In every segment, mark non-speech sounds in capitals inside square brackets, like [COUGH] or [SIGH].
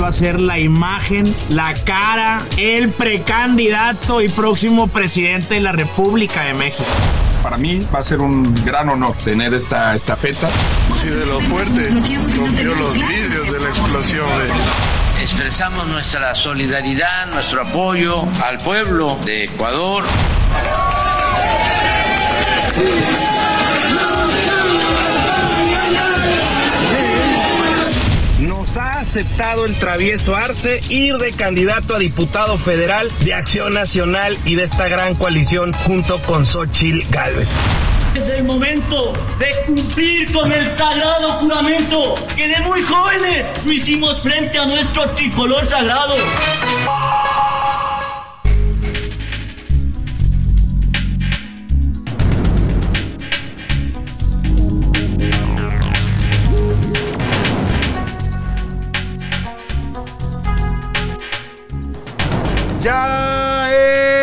Va a ser la imagen, la cara, el precandidato y próximo presidente de la República de México. Para mí va a ser un gran honor tener esta estafeta. Sí, de lo fuerte, rompió los vidrios de la explosión. De... Expresamos nuestra solidaridad, nuestro apoyo al pueblo de Ecuador. Aceptado el travieso Arce ir de candidato a diputado federal de Acción Nacional y de esta gran coalición junto con Xochil Gálvez. Es el momento de cumplir con el sagrado juramento que de muy jóvenes lo hicimos frente a nuestro tricolor sagrado. Ya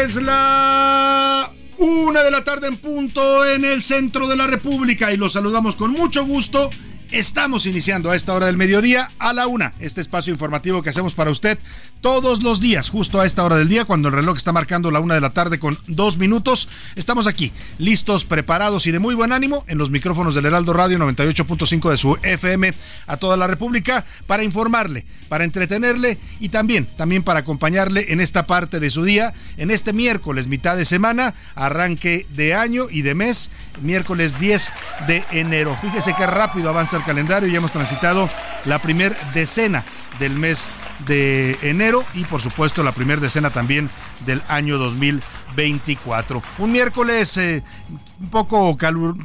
es la una de la tarde en punto en el centro de la República y los saludamos con mucho gusto Estamos iniciando a esta hora del mediodía a la una, este espacio informativo que hacemos para usted todos los días, justo a esta hora del día, cuando el reloj está marcando la una de la tarde con dos minutos. Estamos aquí, listos, preparados y de muy buen ánimo en los micrófonos del Heraldo Radio 98.5 de su FM a toda la República para informarle, para entretenerle y también, también para acompañarle en esta parte de su día, en este miércoles, mitad de semana, arranque de año y de mes, miércoles 10 de enero. Fíjese qué rápido avanza el calendario, ya hemos transitado la primer decena del mes de enero y por supuesto la primer decena también del año 2024. Un miércoles eh, un poco calur,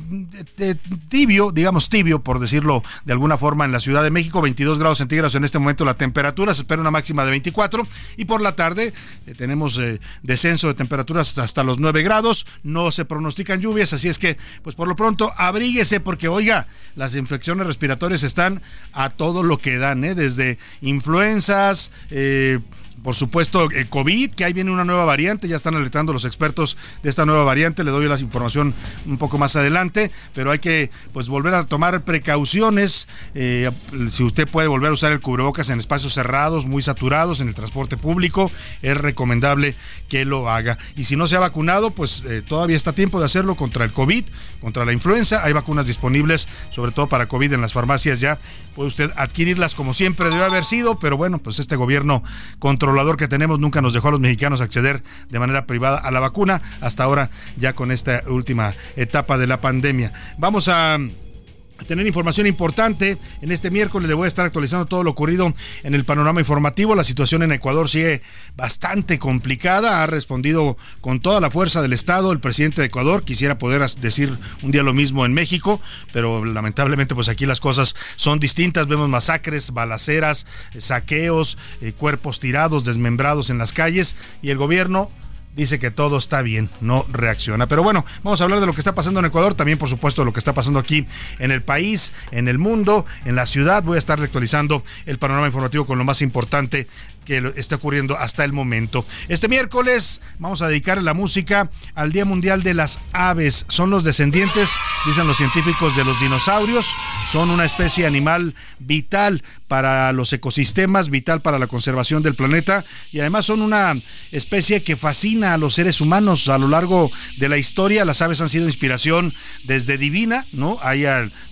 eh, tibio, digamos tibio por decirlo de alguna forma en la Ciudad de México, 22 grados centígrados en este momento la temperatura, se espera una máxima de 24 y por la tarde eh, tenemos eh, descenso de temperaturas hasta los 9 grados, no se pronostican lluvias, así es que pues por lo pronto abríguese porque oiga, las infecciones respiratorias están a todo lo que dan, ¿eh? desde influenzas, eh, por supuesto, el COVID, que ahí viene una nueva variante, ya están alertando los expertos de esta nueva variante, le doy la información un poco más adelante, pero hay que pues volver a tomar precauciones, eh, si usted puede volver a usar el cubrebocas en espacios cerrados, muy saturados, en el transporte público, es recomendable que lo haga. Y si no se ha vacunado, pues eh, todavía está tiempo de hacerlo contra el COVID, contra la influenza, hay vacunas disponibles, sobre todo para COVID en las farmacias ya, puede usted adquirirlas como siempre debe haber sido, pero bueno, pues este gobierno controla que tenemos nunca nos dejó a los mexicanos acceder de manera privada a la vacuna, hasta ahora ya con esta última etapa de la pandemia. Vamos a tener información importante. En este miércoles le voy a estar actualizando todo lo ocurrido en el panorama informativo. La situación en Ecuador sigue bastante complicada. Ha respondido con toda la fuerza del Estado el presidente de Ecuador. Quisiera poder decir un día lo mismo en México, pero lamentablemente pues aquí las cosas son distintas. Vemos masacres, balaceras, saqueos, eh, cuerpos tirados, desmembrados en las calles y el gobierno dice que todo está bien, no reacciona. Pero bueno, vamos a hablar de lo que está pasando en Ecuador, también por supuesto lo que está pasando aquí en el país, en el mundo, en la ciudad. Voy a estar actualizando el panorama informativo con lo más importante que está ocurriendo hasta el momento. Este miércoles vamos a dedicar la música al Día Mundial de las Aves. Son los descendientes, dicen los científicos, de los dinosaurios. Son una especie animal vital para los ecosistemas, vital para la conservación del planeta y además son una especie que fascina a los seres humanos a lo largo de la historia. Las aves han sido inspiración desde divina, ¿no? Hay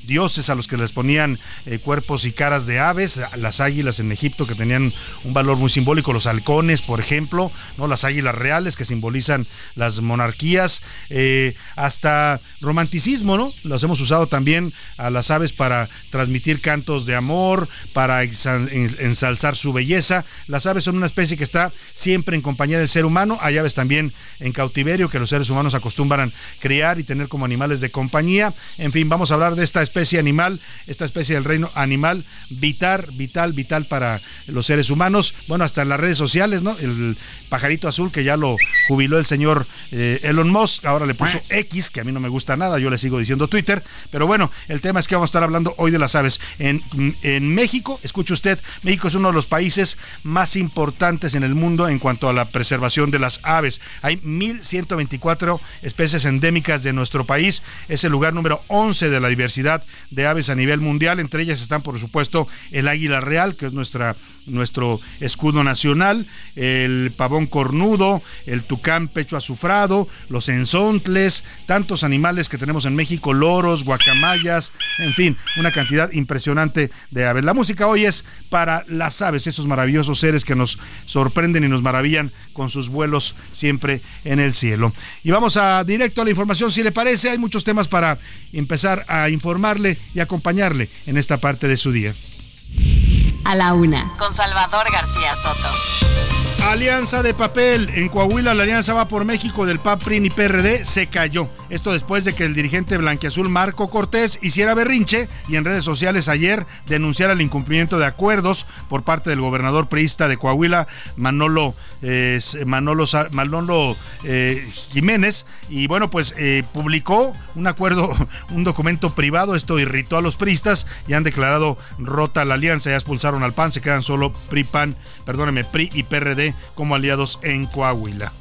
dioses a los que les ponían eh, cuerpos y caras de aves, las águilas en Egipto que tenían un valor muy simbólico, los halcones, por ejemplo, no las águilas reales que simbolizan las monarquías, eh, hasta romanticismo, ¿no? Los hemos usado también a las aves para transmitir cantos de amor, para ensalzar su belleza. Las aves son una especie que está siempre en compañía del ser humano. Hay aves también en cautiverio que los seres humanos acostumbran criar y tener como animales de compañía. En fin, vamos a hablar de esta especie especie animal, esta especie del reino animal, vital, vital, vital para los seres humanos. Bueno, hasta en las redes sociales, ¿no? El pajarito azul que ya lo jubiló el señor eh, Elon Musk, ahora le puso X, que a mí no me gusta nada, yo le sigo diciendo Twitter. Pero bueno, el tema es que vamos a estar hablando hoy de las aves. En, en México, escuche usted, México es uno de los países más importantes en el mundo en cuanto a la preservación de las aves. Hay 1.124 especies endémicas de nuestro país. Es el lugar número 11 de la diversidad de aves a nivel mundial. Entre ellas están, por supuesto, el águila real, que es nuestra, nuestro escudo nacional, el pavón cornudo, el tucán pecho azufrado, los enzontles, tantos animales que tenemos en México, loros, guacamayas, en fin, una cantidad impresionante de aves. La música hoy es para las aves, esos maravillosos seres que nos sorprenden y nos maravillan con sus vuelos siempre en el cielo. Y vamos a directo a la información, si le parece, hay muchos temas para empezar a y acompañarle en esta parte de su día. A la una, con Salvador García Soto. Alianza de papel. En Coahuila la alianza va por México del PAP, PRI y PRD se cayó. Esto después de que el dirigente blanquiazul Marco Cortés hiciera berrinche y en redes sociales ayer denunciara el incumplimiento de acuerdos por parte del gobernador priista de Coahuila, Manolo, eh, Manolo, Manolo eh, Jiménez. Y bueno, pues eh, publicó un acuerdo, [LAUGHS] un documento privado. Esto irritó a los priistas y han declarado rota la alianza. Ya expulsaron al PAN, se quedan solo PRI, PAN, perdóneme, PRI y PRD como aliados en Coahuila.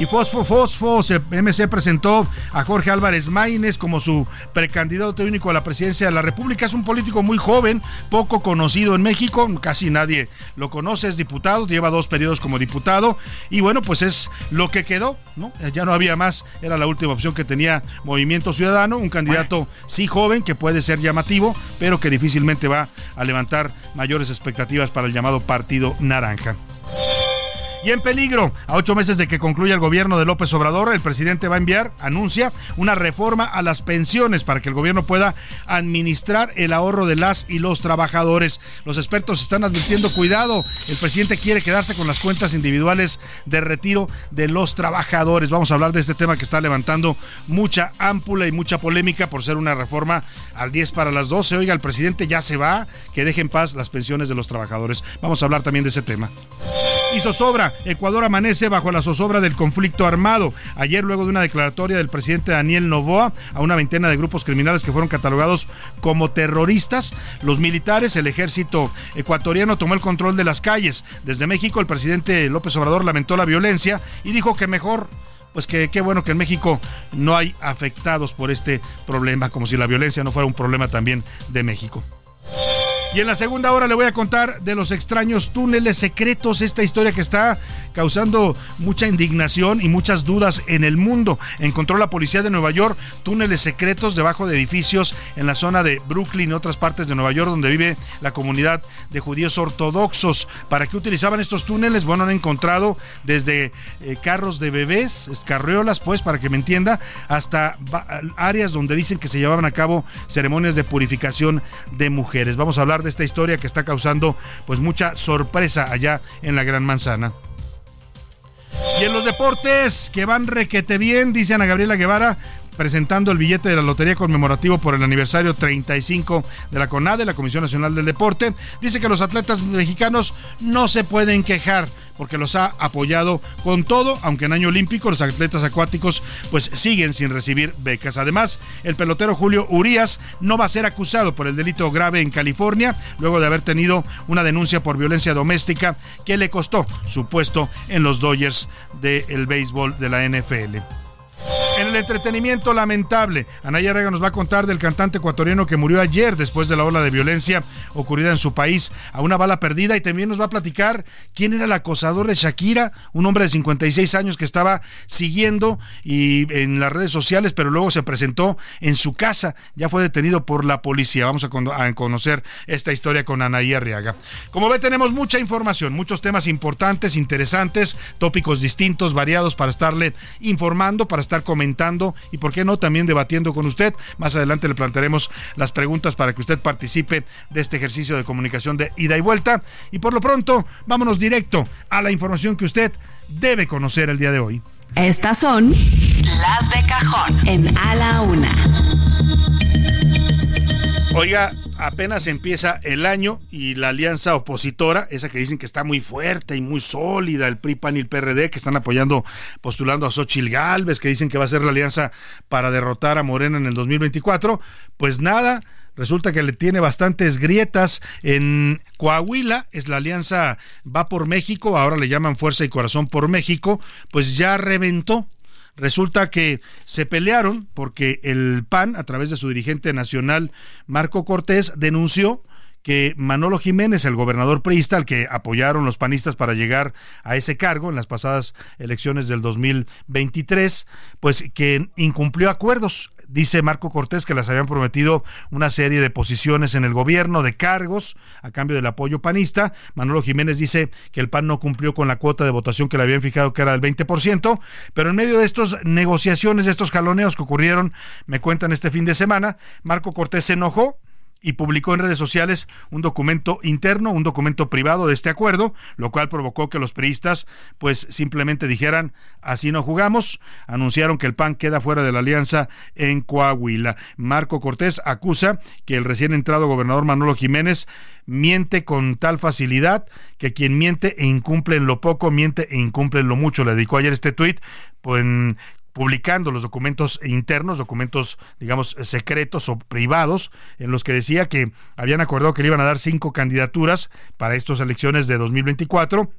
Y Fosfo Fosfo, MC presentó a Jorge Álvarez Maínez como su precandidato único a la presidencia de la República. Es un político muy joven, poco conocido en México, casi nadie lo conoce, es diputado, lleva dos periodos como diputado y bueno, pues es lo que quedó, ¿no? Ya no había más, era la última opción que tenía Movimiento Ciudadano, un candidato sí joven que puede ser llamativo, pero que difícilmente va a levantar mayores expectativas para el llamado Partido Naranja. En peligro, a ocho meses de que concluya el gobierno de López Obrador, el presidente va a enviar, anuncia, una reforma a las pensiones para que el gobierno pueda administrar el ahorro de las y los trabajadores. Los expertos están advirtiendo cuidado. El presidente quiere quedarse con las cuentas individuales de retiro de los trabajadores. Vamos a hablar de este tema que está levantando mucha ámpula y mucha polémica por ser una reforma al 10 para las 12. Oiga, el presidente ya se va, que deje en paz las pensiones de los trabajadores. Vamos a hablar también de ese tema. Y zozobra Ecuador amanece bajo la zozobra del conflicto armado. Ayer, luego de una declaratoria del presidente Daniel Novoa a una veintena de grupos criminales que fueron catalogados como terroristas, los militares, el ejército ecuatoriano tomó el control de las calles. Desde México, el presidente López Obrador lamentó la violencia y dijo que mejor pues que qué bueno que en México no hay afectados por este problema, como si la violencia no fuera un problema también de México. Y en la segunda hora le voy a contar de los extraños túneles secretos, esta historia que está causando mucha indignación y muchas dudas en el mundo. Encontró la policía de Nueva York túneles secretos debajo de edificios en la zona de Brooklyn y otras partes de Nueva York donde vive la comunidad de judíos ortodoxos. ¿Para qué utilizaban estos túneles? Bueno, han encontrado desde eh, carros de bebés, carriolas, pues, para que me entienda, hasta áreas donde dicen que se llevaban a cabo ceremonias de purificación de mujeres. Vamos a hablar de esta historia que está causando pues mucha sorpresa allá en la Gran Manzana. Y en los deportes, que van requete bien, dice Ana Gabriela Guevara, presentando el billete de la lotería conmemorativo por el aniversario 35 de la CONADE, la Comisión Nacional del Deporte. Dice que los atletas mexicanos no se pueden quejar porque los ha apoyado con todo, aunque en año olímpico los atletas acuáticos pues siguen sin recibir becas. Además, el pelotero Julio Urías no va a ser acusado por el delito grave en California, luego de haber tenido una denuncia por violencia doméstica que le costó su puesto en los Dodgers del béisbol de la NFL. En el entretenimiento lamentable, Anaya Rega nos va a contar del cantante ecuatoriano que murió ayer después de la ola de violencia ocurrida en su país a una bala perdida y también nos va a platicar quién era el acosador de Shakira, un hombre de 56 años que estaba siguiendo y en las redes sociales, pero luego se presentó en su casa, ya fue detenido por la policía. Vamos a, conocer esta historia con Anaí Arriaga. Como ve, tenemos mucha información, muchos temas importantes, interesantes, tópicos distintos, variados para estarle informando, para estar comentando y, por qué no, también debatiendo con usted. Más adelante le plantearemos las preguntas para que usted participe de este ejercicio de comunicación de ida y vuelta. Y por lo pronto, vámonos directo a la información que usted debe conocer el día de hoy. Estas son las de cajón en A la Una. Oiga, apenas empieza el año y la alianza opositora, esa que dicen que está muy fuerte y muy sólida, el PRI, PAN y el PRD, que están apoyando, postulando a Xochil Gálvez, que dicen que va a ser la alianza para derrotar a Morena en el 2024, pues nada, resulta que le tiene bastantes grietas. En Coahuila, es la alianza Va por México, ahora le llaman Fuerza y Corazón por México, pues ya reventó Resulta que se pelearon porque el PAN, a través de su dirigente nacional, Marco Cortés, denunció que Manolo Jiménez, el gobernador priista, al que apoyaron los panistas para llegar a ese cargo en las pasadas elecciones del 2023, pues que incumplió acuerdos. Dice Marco Cortés que les habían prometido una serie de posiciones en el gobierno, de cargos, a cambio del apoyo panista. Manolo Jiménez dice que el PAN no cumplió con la cuota de votación que le habían fijado, que era del 20%, pero en medio de estas negociaciones, de estos jaloneos que ocurrieron, me cuentan este fin de semana, Marco Cortés se enojó y publicó en redes sociales un documento interno, un documento privado de este acuerdo, lo cual provocó que los priistas pues simplemente dijeran así no jugamos, anunciaron que el PAN queda fuera de la alianza en Coahuila. Marco Cortés acusa que el recién entrado gobernador Manolo Jiménez miente con tal facilidad que quien miente e incumple en lo poco, miente e incumple en lo mucho. Le dedicó ayer este tuit pues, publicando los documentos internos, documentos, digamos, secretos o privados, en los que decía que habían acordado que le iban a dar cinco candidaturas para estas elecciones de 2024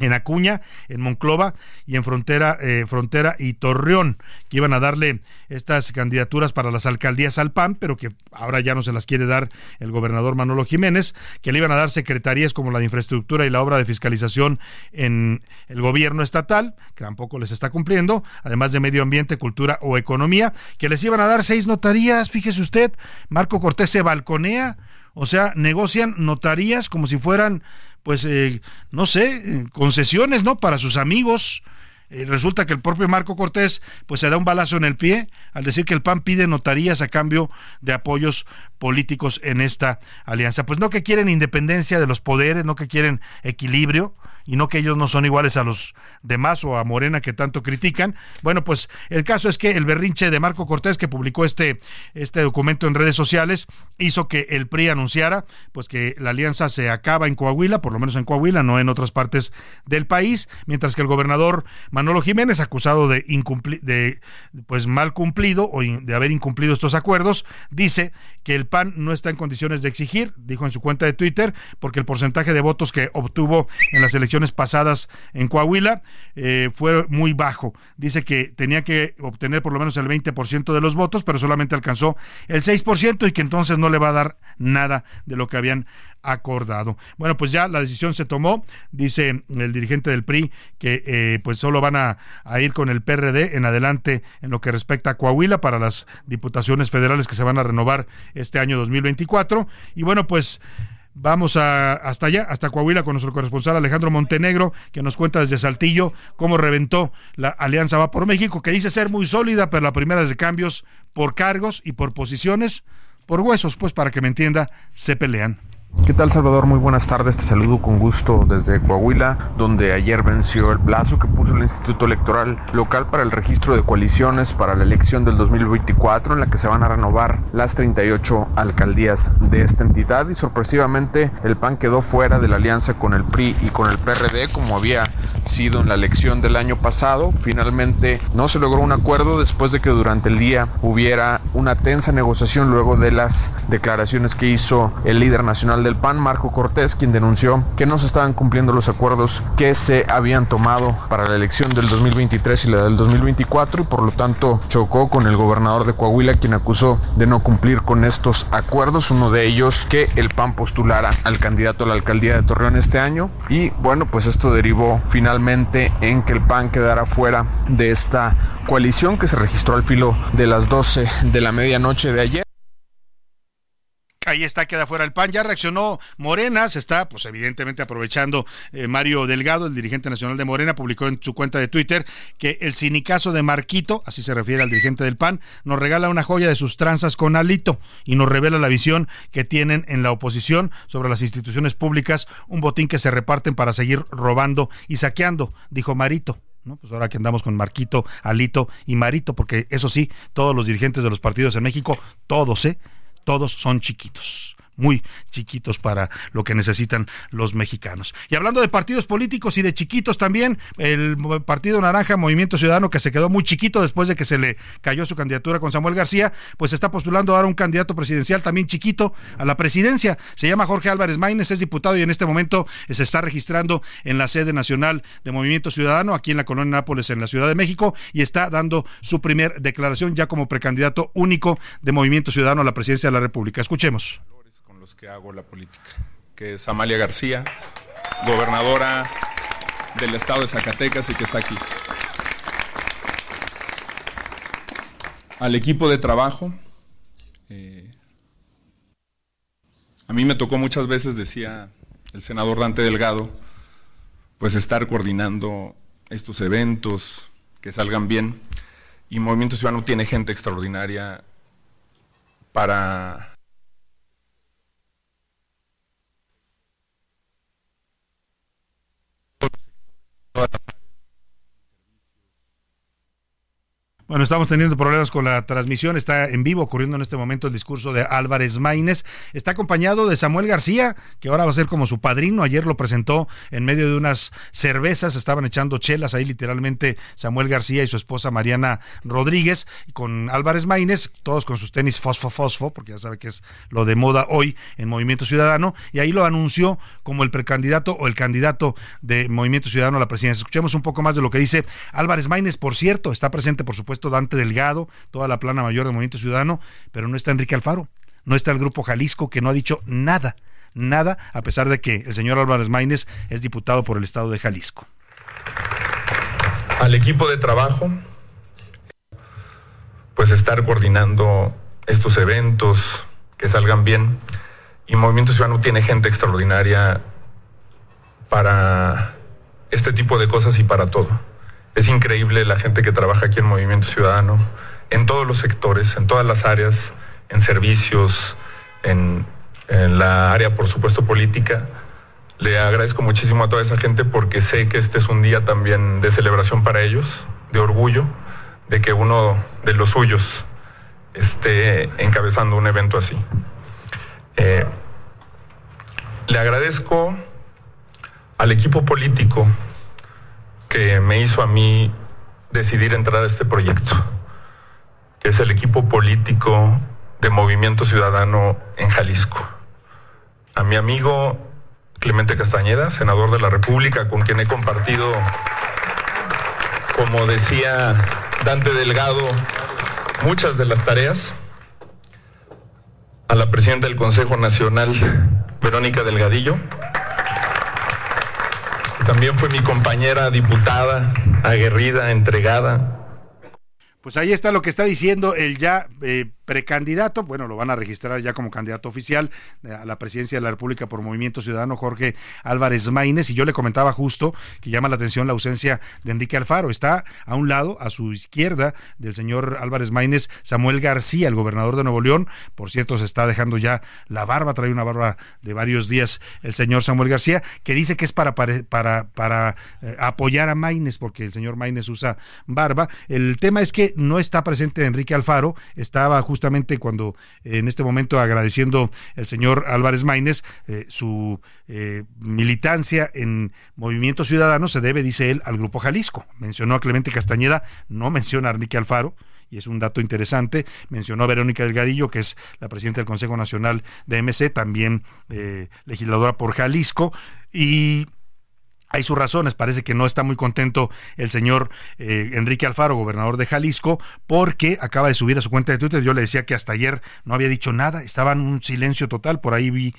en Acuña, en Monclova y en Frontera, eh, Frontera y Torreón, que iban a darle estas candidaturas para las alcaldías al PAN, pero que ahora ya no se las quiere dar el gobernador Manolo Jiménez, que le iban a dar secretarías como la de infraestructura y la obra de fiscalización en el gobierno estatal, que tampoco les está cumpliendo, además de medio ambiente, cultura o economía, que les iban a dar seis notarías, fíjese usted, Marco Cortés se balconea, o sea, negocian notarías como si fueran pues, eh, no sé, concesiones, ¿no? Para sus amigos. Eh, resulta que el propio Marco Cortés pues se da un balazo en el pie al decir que el PAN pide notarías a cambio de apoyos políticos en esta alianza. Pues no que quieren independencia de los poderes, no que quieren equilibrio, y no que ellos no son iguales a los demás o a Morena que tanto critican. Bueno, pues el caso es que el berrinche de Marco Cortés que publicó este, este documento en redes sociales hizo que el PRI anunciara pues que la alianza se acaba en Coahuila, por lo menos en Coahuila, no en otras partes del país, mientras que el gobernador Manolo Jiménez, acusado de incumplir, de pues mal cumplido o de haber incumplido estos acuerdos, dice que el PAN no está en condiciones de exigir, dijo en su cuenta de Twitter, porque el porcentaje de votos que obtuvo en las elecciones pasadas en Coahuila eh, fue muy bajo. Dice que tenía que obtener por lo menos el 20% de los votos, pero solamente alcanzó el 6% y que entonces no le va a dar nada de lo que habían acordado. Bueno, pues ya la decisión se tomó, dice el dirigente del PRI, que eh, pues solo van a, a, ir con el PRD en adelante en lo que respecta a Coahuila para las diputaciones federales que se van a renovar este año 2024. Y bueno, pues Vamos a, hasta allá, hasta Coahuila, con nuestro corresponsal Alejandro Montenegro, que nos cuenta desde Saltillo cómo reventó la Alianza Va por México, que dice ser muy sólida, pero la primera es de cambios por cargos y por posiciones, por huesos, pues para que me entienda, se pelean. ¿Qué tal Salvador? Muy buenas tardes, te saludo con gusto desde Coahuila, donde ayer venció el plazo que puso el Instituto Electoral local para el registro de coaliciones para la elección del 2024 en la que se van a renovar las 38 alcaldías de esta entidad y sorpresivamente el PAN quedó fuera de la alianza con el PRI y con el PRD como había sido en la elección del año pasado. Finalmente no se logró un acuerdo después de que durante el día hubiera una tensa negociación luego de las declaraciones que hizo el líder nacional del PAN, Marco Cortés, quien denunció que no se estaban cumpliendo los acuerdos que se habían tomado para la elección del 2023 y la del 2024 y por lo tanto chocó con el gobernador de Coahuila, quien acusó de no cumplir con estos acuerdos, uno de ellos que el PAN postulara al candidato a la alcaldía de Torreón este año y bueno, pues esto derivó finalmente en que el PAN quedara fuera de esta coalición que se registró al filo de las 12 de la medianoche de ayer. Ahí está, queda fuera el PAN. Ya reaccionó Morena, se está, pues evidentemente aprovechando eh, Mario Delgado, el dirigente nacional de Morena, publicó en su cuenta de Twitter que el sinicazo de Marquito, así se refiere al dirigente del PAN, nos regala una joya de sus tranzas con Alito y nos revela la visión que tienen en la oposición sobre las instituciones públicas, un botín que se reparten para seguir robando y saqueando, dijo Marito. ¿no? Pues ahora que andamos con Marquito, Alito y Marito, porque eso sí, todos los dirigentes de los partidos en México, todos, ¿eh? Todos son chiquitos muy chiquitos para lo que necesitan los mexicanos. Y hablando de partidos políticos y de chiquitos también, el Partido Naranja, Movimiento Ciudadano, que se quedó muy chiquito después de que se le cayó su candidatura con Samuel García, pues está postulando ahora un candidato presidencial también chiquito a la presidencia. Se llama Jorge Álvarez Maínez, es diputado y en este momento se está registrando en la sede nacional de Movimiento Ciudadano, aquí en la colonia Nápoles, en la Ciudad de México, y está dando su primer declaración ya como precandidato único de Movimiento Ciudadano a la presidencia de la República. Escuchemos que hago la política, que es Amalia García, gobernadora del estado de Zacatecas y que está aquí. Al equipo de trabajo, eh, a mí me tocó muchas veces, decía el senador Dante Delgado, pues estar coordinando estos eventos, que salgan bien. Y Movimiento Ciudadano tiene gente extraordinaria para Bueno, estamos teniendo problemas con la transmisión. Está en vivo ocurriendo en este momento el discurso de Álvarez Maínez. Está acompañado de Samuel García, que ahora va a ser como su padrino. Ayer lo presentó en medio de unas cervezas. Estaban echando chelas ahí literalmente Samuel García y su esposa Mariana Rodríguez con Álvarez Maínez, todos con sus tenis fosfo fosfo, porque ya sabe que es lo de moda hoy en Movimiento Ciudadano. Y ahí lo anunció como el precandidato o el candidato de Movimiento Ciudadano a la presidencia. Escuchemos un poco más de lo que dice Álvarez Maínez. Por cierto, está presente, por supuesto, Dante Delgado, toda la plana mayor del Movimiento Ciudadano, pero no está Enrique Alfaro, no está el Grupo Jalisco, que no ha dicho nada, nada, a pesar de que el señor Álvarez Maínez es diputado por el Estado de Jalisco. Al equipo de trabajo, pues estar coordinando estos eventos, que salgan bien. Y Movimiento Ciudadano tiene gente extraordinaria para este tipo de cosas y para todo. Es increíble la gente que trabaja aquí en Movimiento Ciudadano, en todos los sectores, en todas las áreas, en servicios, en, la área, por supuesto, política. Le agradezco muchísimo a toda esa gente porque sé que este es un día también de celebración para ellos, de orgullo, de que uno de los suyos esté encabezando un evento así. Eh, le agradezco al equipo político que me hizo a mí decidir entrar a este proyecto, que es el equipo político de Movimiento Ciudadano en Jalisco. A mi amigo Clemente Castañeda, senador de la República, con quien he compartido, como decía Dante Delgado, muchas de las tareas. A la presidenta del Consejo Nacional, Verónica Delgadillo, también fue mi compañera diputada, aguerrida, entregada. Pues ahí está lo que está diciendo el ya eh, precandidato, bueno, lo van a registrar ya como candidato oficial a la presidencia de la República por Movimiento Ciudadano, Jorge Álvarez Maínez, y yo le comentaba justo que llama la atención la ausencia de Enrique Alfaro. Está a un lado, a su izquierda del señor Álvarez Maínez, Samuel García, el gobernador de Nuevo León. Por cierto, se está dejando ya la barba, trae una barba de varios días el señor Samuel García, que dice que es para, para, para, para eh, apoyar a Maínez, porque el señor Maínez usa barba. El tema es que no está presente Enrique Alfaro, estaba justo justamente cuando en este momento agradeciendo el señor Álvarez Maínez eh, su eh, militancia en Movimiento Ciudadano se debe, dice él, al Grupo Jalisco. Mencionó a Clemente Castañeda, no menciona a Arnique Alfaro y es un dato interesante. Mencionó a Verónica Delgadillo, que es la presidenta del Consejo Nacional de MC, también eh, legisladora por Jalisco. Y hay sus razones, parece que no está muy contento el señor eh, Enrique Alfaro, gobernador de Jalisco, porque acaba de subir a su cuenta de Twitter. Yo le decía que hasta ayer no había dicho nada, estaba en un silencio total. Por ahí vi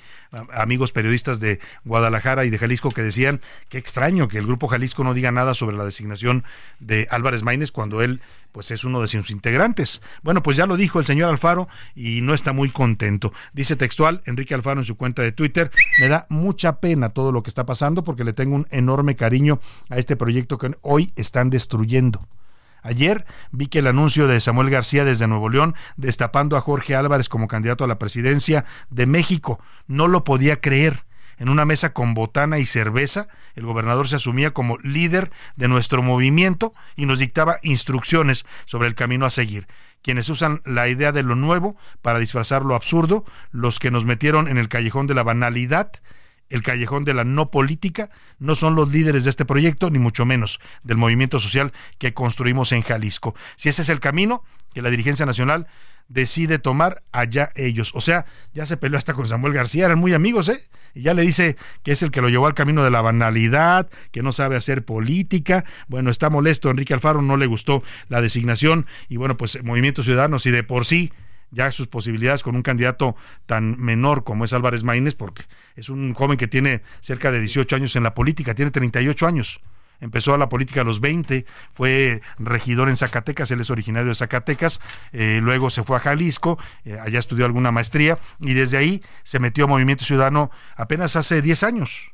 amigos periodistas de Guadalajara y de Jalisco que decían que extraño que el grupo Jalisco no diga nada sobre la designación de Álvarez Maínez cuando él pues es uno de sus integrantes. Bueno, pues ya lo dijo el señor Alfaro y no está muy contento. Dice textual Enrique Alfaro en su cuenta de Twitter, me da mucha pena todo lo que está pasando porque le tengo un enorme cariño a este proyecto que hoy están destruyendo. Ayer vi que el anuncio de Samuel García desde Nuevo León destapando a Jorge Álvarez como candidato a la presidencia de México. No lo podía creer en una mesa con botana y cerveza, el gobernador se asumía como líder de nuestro movimiento y nos dictaba instrucciones sobre el camino a seguir. Quienes usan la idea de lo nuevo para disfrazar lo absurdo, los que nos metieron en el callejón de la banalidad, el callejón de la no política, no son los líderes de este proyecto, ni mucho menos del movimiento social que construimos en Jalisco. Si ese es el camino que la dirigencia nacional decide tomar allá ellos. O sea, ya se peleó hasta con Samuel García, eran muy amigos, ¿eh? Y ya le dice que es el que lo llevó al camino de la banalidad, que no sabe hacer política. Bueno, está molesto Enrique Alfaro, no le gustó la designación y bueno, pues Movimiento Ciudadanos y de por sí ya sus posibilidades con un candidato tan menor como es Álvarez Maínez, porque es un joven que tiene cerca de 18 años en la política, tiene 38 años empezó a la política a los 20, fue regidor en Zacatecas, él es originario de Zacatecas, eh, luego se fue a Jalisco, eh, allá estudió alguna maestría y desde ahí se metió a Movimiento Ciudadano apenas hace 10 años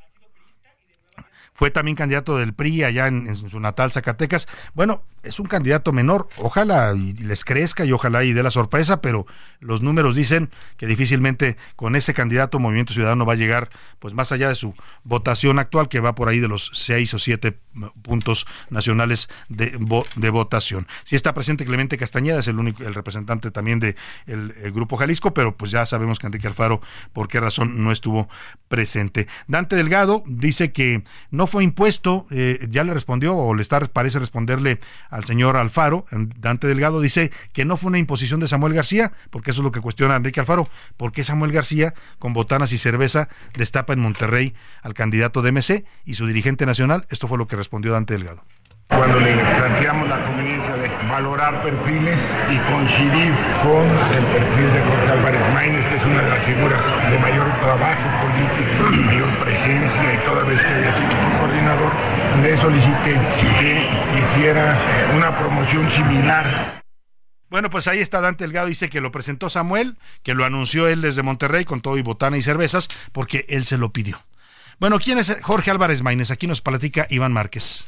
fue también candidato del PRI allá en, su natal Zacatecas. Bueno, es un candidato menor, ojalá les crezca y ojalá y dé la sorpresa, pero los números dicen que difícilmente con ese candidato Movimiento Ciudadano va a llegar pues más allá de su votación actual que va por ahí de los seis o siete puntos nacionales de, de votación. Sí está presente Clemente Castañeda, es el único el representante también de el, grupo Jalisco, pero pues ya sabemos que Enrique Alfaro por qué razón no estuvo presente. Dante Delgado dice que no fue impuesto, eh, ya le respondió, o le está, parece responderle al señor Alfaro, Dante Delgado dice que no fue una imposición de Samuel García, porque eso es lo que cuestiona Enrique Alfaro, porque Samuel García, con botanas y cerveza, destapa en Monterrey al candidato de MC y su dirigente nacional, esto fue lo que respondió Dante Delgado. Cuando le planteamos la conveniencia de valorar perfiles y coincidir con el perfil de Jorge Álvarez Maínez, que es una de las figuras de mayor trabajo político, mayor presencia, y toda vez que había sido su coordinador, le solicité que hiciera una promoción similar bueno, pues ahí está Dante Delgado, dice que lo presentó Samuel, que lo anunció él desde Monterrey con todo y botana y cervezas, porque él se lo pidió. Bueno, ¿quién es Jorge Álvarez Maínez? Aquí nos platica Iván Márquez.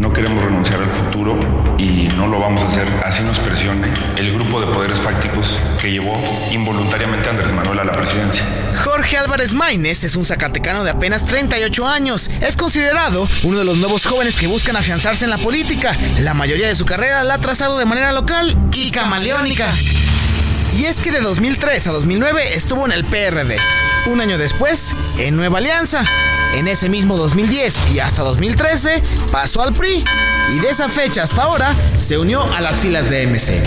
No queremos renunciar al futuro y no lo vamos a hacer así nos presione el grupo de poderes fácticos que llevó involuntariamente a Andrés Manuel a la presidencia. Jorge Álvarez Maínez es un zacatecano de apenas 38 años. Es considerado uno de los nuevos jóvenes que buscan afianzarse en la política. La mayoría de su carrera la ha trazado de manera local y camaleónica. Y es que de 2003 a 2009 estuvo en el PRD. Un año después, en Nueva Alianza. En ese mismo 2010 y hasta 2013 pasó al PRI. Y de esa fecha hasta ahora se unió a las filas de MC.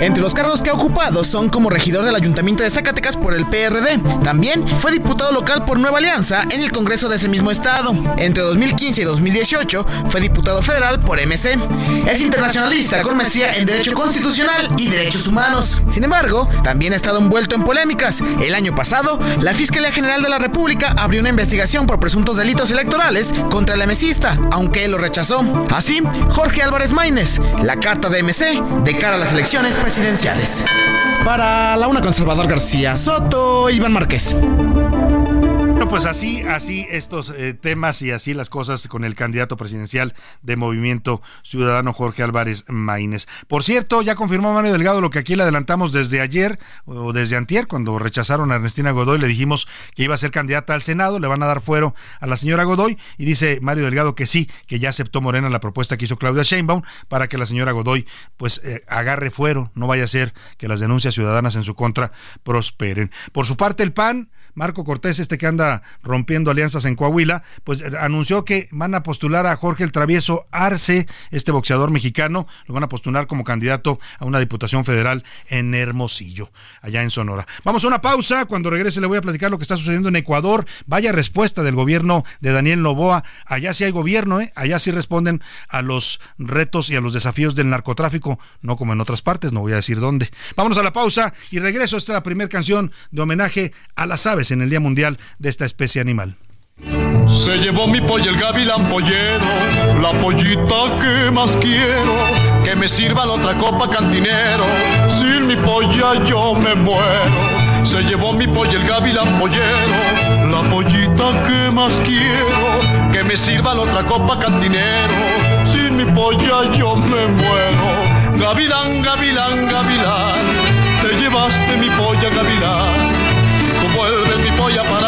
Entre los cargos que ha ocupado son como regidor del Ayuntamiento de Zacatecas por el PRD. También fue diputado local por Nueva Alianza en el Congreso de ese mismo estado. Entre 2015 y 2018 fue diputado federal por MC. Es internacionalista con maestría en Derecho Constitucional y Derechos Humanos. Sin embargo, también ha estado envuelto en polémicas. El año pasado, la Fiscalía General de la República abrió una investigación por presuntos delitos electorales contra el MCista, aunque él lo rechazó. Así, Jorge Álvarez Maínez, la carta de MC de cara a las elecciones presidenciales. Para la una con Salvador García Soto, Iván Márquez. Pues así, así estos eh, temas y así las cosas con el candidato presidencial de Movimiento Ciudadano Jorge Álvarez Maínez. Por cierto, ya confirmó Mario Delgado lo que aquí le adelantamos desde ayer o desde antier, cuando rechazaron a Ernestina Godoy, le dijimos que iba a ser candidata al Senado, le van a dar fuero a la señora Godoy y dice Mario Delgado que sí, que ya aceptó Morena la propuesta que hizo Claudia Sheinbaum para que la señora Godoy pues eh, agarre fuero, no vaya a ser que las denuncias ciudadanas en su contra prosperen. Por su parte, el PAN Marco Cortés, este que anda rompiendo alianzas en Coahuila, pues eh, anunció que van a postular a Jorge el Travieso Arce, este boxeador mexicano, lo van a postular como candidato a una diputación federal en Hermosillo, allá en Sonora. Vamos a una pausa, cuando regrese le voy a platicar lo que está sucediendo en Ecuador. Vaya respuesta del gobierno de Daniel Novoa, allá sí hay gobierno, ¿eh? allá sí responden a los retos y a los desafíos del narcotráfico, no como en otras partes, no voy a decir dónde. Vámonos a la pausa y regreso, esta es la primera canción de homenaje a las aves en el Día Mundial de esta especie animal. Se llevó mi pollo el gavilán pollero, la pollita que más quiero, que me sirva la otra copa cantinero, sin mi polla yo me muero. Se llevó mi pollo el gavilán pollero, la pollita que más quiero, que me sirva la otra copa cantinero, sin mi polla yo me muero. Gavilán, gavilán, gavilán, te llevaste mi polla gavilán vuelves mi polla para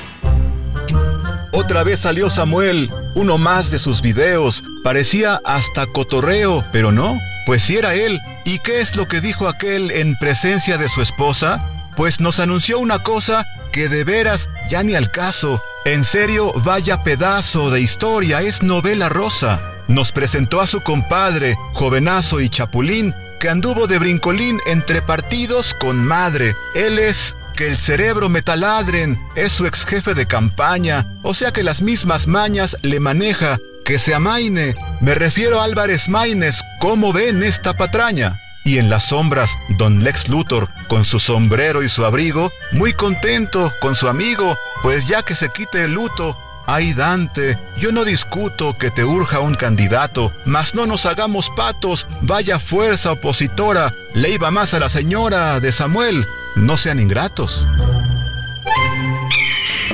Otra vez salió Samuel, uno más de sus videos. Parecía hasta cotorreo, pero no, pues si era él. ¿Y qué es lo que dijo aquel en presencia de su esposa? Pues nos anunció una cosa que de veras ya ni al caso. En serio, vaya pedazo de historia, es novela rosa. Nos presentó a su compadre, jovenazo y chapulín, que anduvo de brincolín entre partidos con madre. Él es que el cerebro metaladren, es su ex jefe de campaña, o sea que las mismas mañas le maneja. Que se amaine, me refiero a Álvarez Maínez, ¿cómo ven esta patraña? Y en las sombras, don Lex Luthor, con su sombrero y su abrigo, muy contento con su amigo, pues ya que se quite el luto, Ay Dante, yo no discuto que te urja un candidato, mas no nos hagamos patos, vaya fuerza opositora, le iba más a la señora de Samuel, no sean ingratos.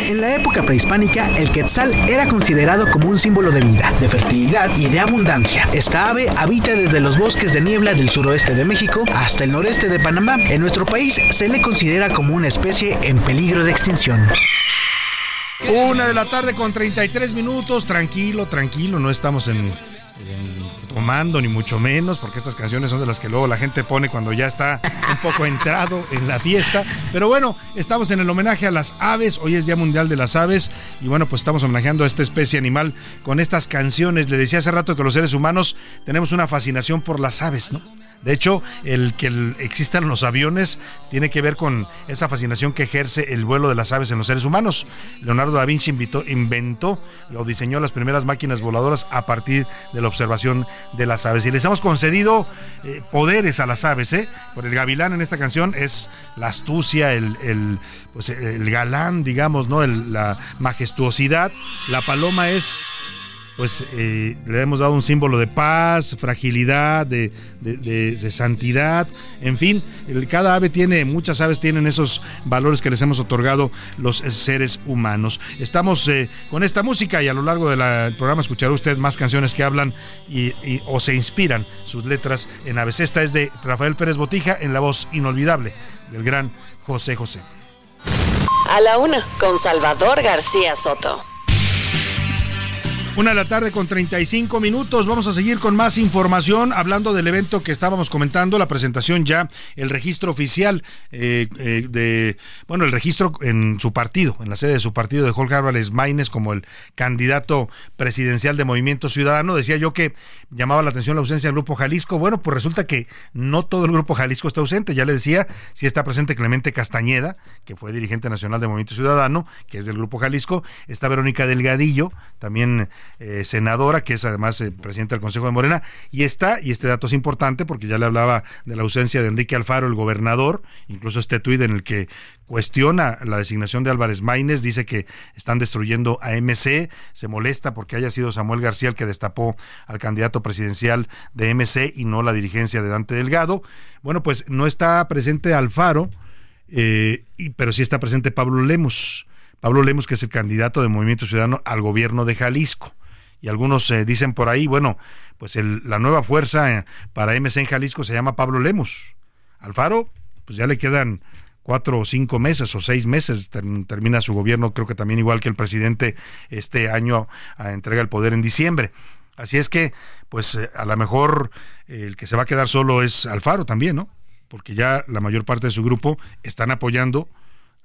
En la época prehispánica, el quetzal era considerado como un símbolo de vida, de fertilidad y de abundancia. Esta ave habita desde los bosques de niebla del suroeste de México hasta el noreste de Panamá. En nuestro país se le considera como una especie en peligro de extinción. Una de la tarde con 33 minutos, tranquilo, tranquilo, no estamos en, tomando ni mucho menos, porque estas canciones son de las que luego la gente pone cuando ya está un poco entrado en la fiesta. Pero bueno, estamos en el homenaje a las aves, hoy es Día Mundial de las Aves, y bueno, pues estamos homenajeando a esta especie animal con estas canciones. Le decía hace rato que los seres humanos tenemos una fascinación por las aves, ¿no? De hecho, el que existan los aviones tiene que ver con esa fascinación que ejerce el vuelo de las aves en los seres humanos. Leonardo da Vinci inventó o diseñó las primeras máquinas voladoras a partir de la observación de las aves. Y les hemos concedido eh, poderes a las aves. ¿eh? Por el gavilán en esta canción es la astucia, el, pues, el galán, digamos, ¿no? la majestuosidad. La paloma es pues eh, le hemos dado un símbolo de paz, fragilidad, de, santidad, en fin, cada ave tiene, muchas aves tienen esos valores que les hemos otorgado los seres humanos. Estamos eh, con esta música y a lo largo del programa escuchará usted más canciones que hablan y, o se inspiran sus letras en aves. Esta es de Rafael Pérez Botija en la voz inolvidable del gran José José. A la una, con Salvador García Soto. Una de la tarde con 35 minutos. Vamos a seguir con más información hablando del evento que estábamos comentando, la presentación ya, el registro oficial eh, eh, de, bueno, el registro en su partido, en la sede de su partido de Jorge Álvarez Maínez como el candidato presidencial de Movimiento Ciudadano. Decía yo que llamaba la atención la ausencia del Grupo Jalisco. Bueno, pues resulta que no todo el Grupo Jalisco está ausente. Ya le decía, si está presente Clemente Castañeda, que fue dirigente nacional de Movimiento Ciudadano, que es del Grupo Jalisco. Está Verónica Delgadillo, también eh, senadora, que es además eh, presidenta del Consejo de Morena, y está, y este dato es importante porque ya le hablaba de la ausencia de Enrique Alfaro, el gobernador, incluso este tuit en el que cuestiona la designación de Álvarez Maínez, dice que están destruyendo a MC, se molesta porque haya sido Samuel García el que destapó al candidato presidencial de MC y no la dirigencia de Dante Delgado. Bueno, pues no está presente Alfaro, eh, y, pero sí está presente Pablo Lemos. Pablo Lemos, que es el candidato de Movimiento Ciudadano al gobierno de Jalisco y algunos eh, dicen por ahí, bueno, pues la nueva fuerza eh, para MC en Jalisco se llama Pablo Lemos. Alfaro, pues ya le quedan cuatro o cinco meses o seis meses, termina su gobierno, creo que también igual que el presidente este año a, entrega el poder en diciembre. Así es que, pues eh, a lo mejor el que se va a quedar solo es Alfaro también, ¿no? Porque ya la mayor parte de su grupo están apoyando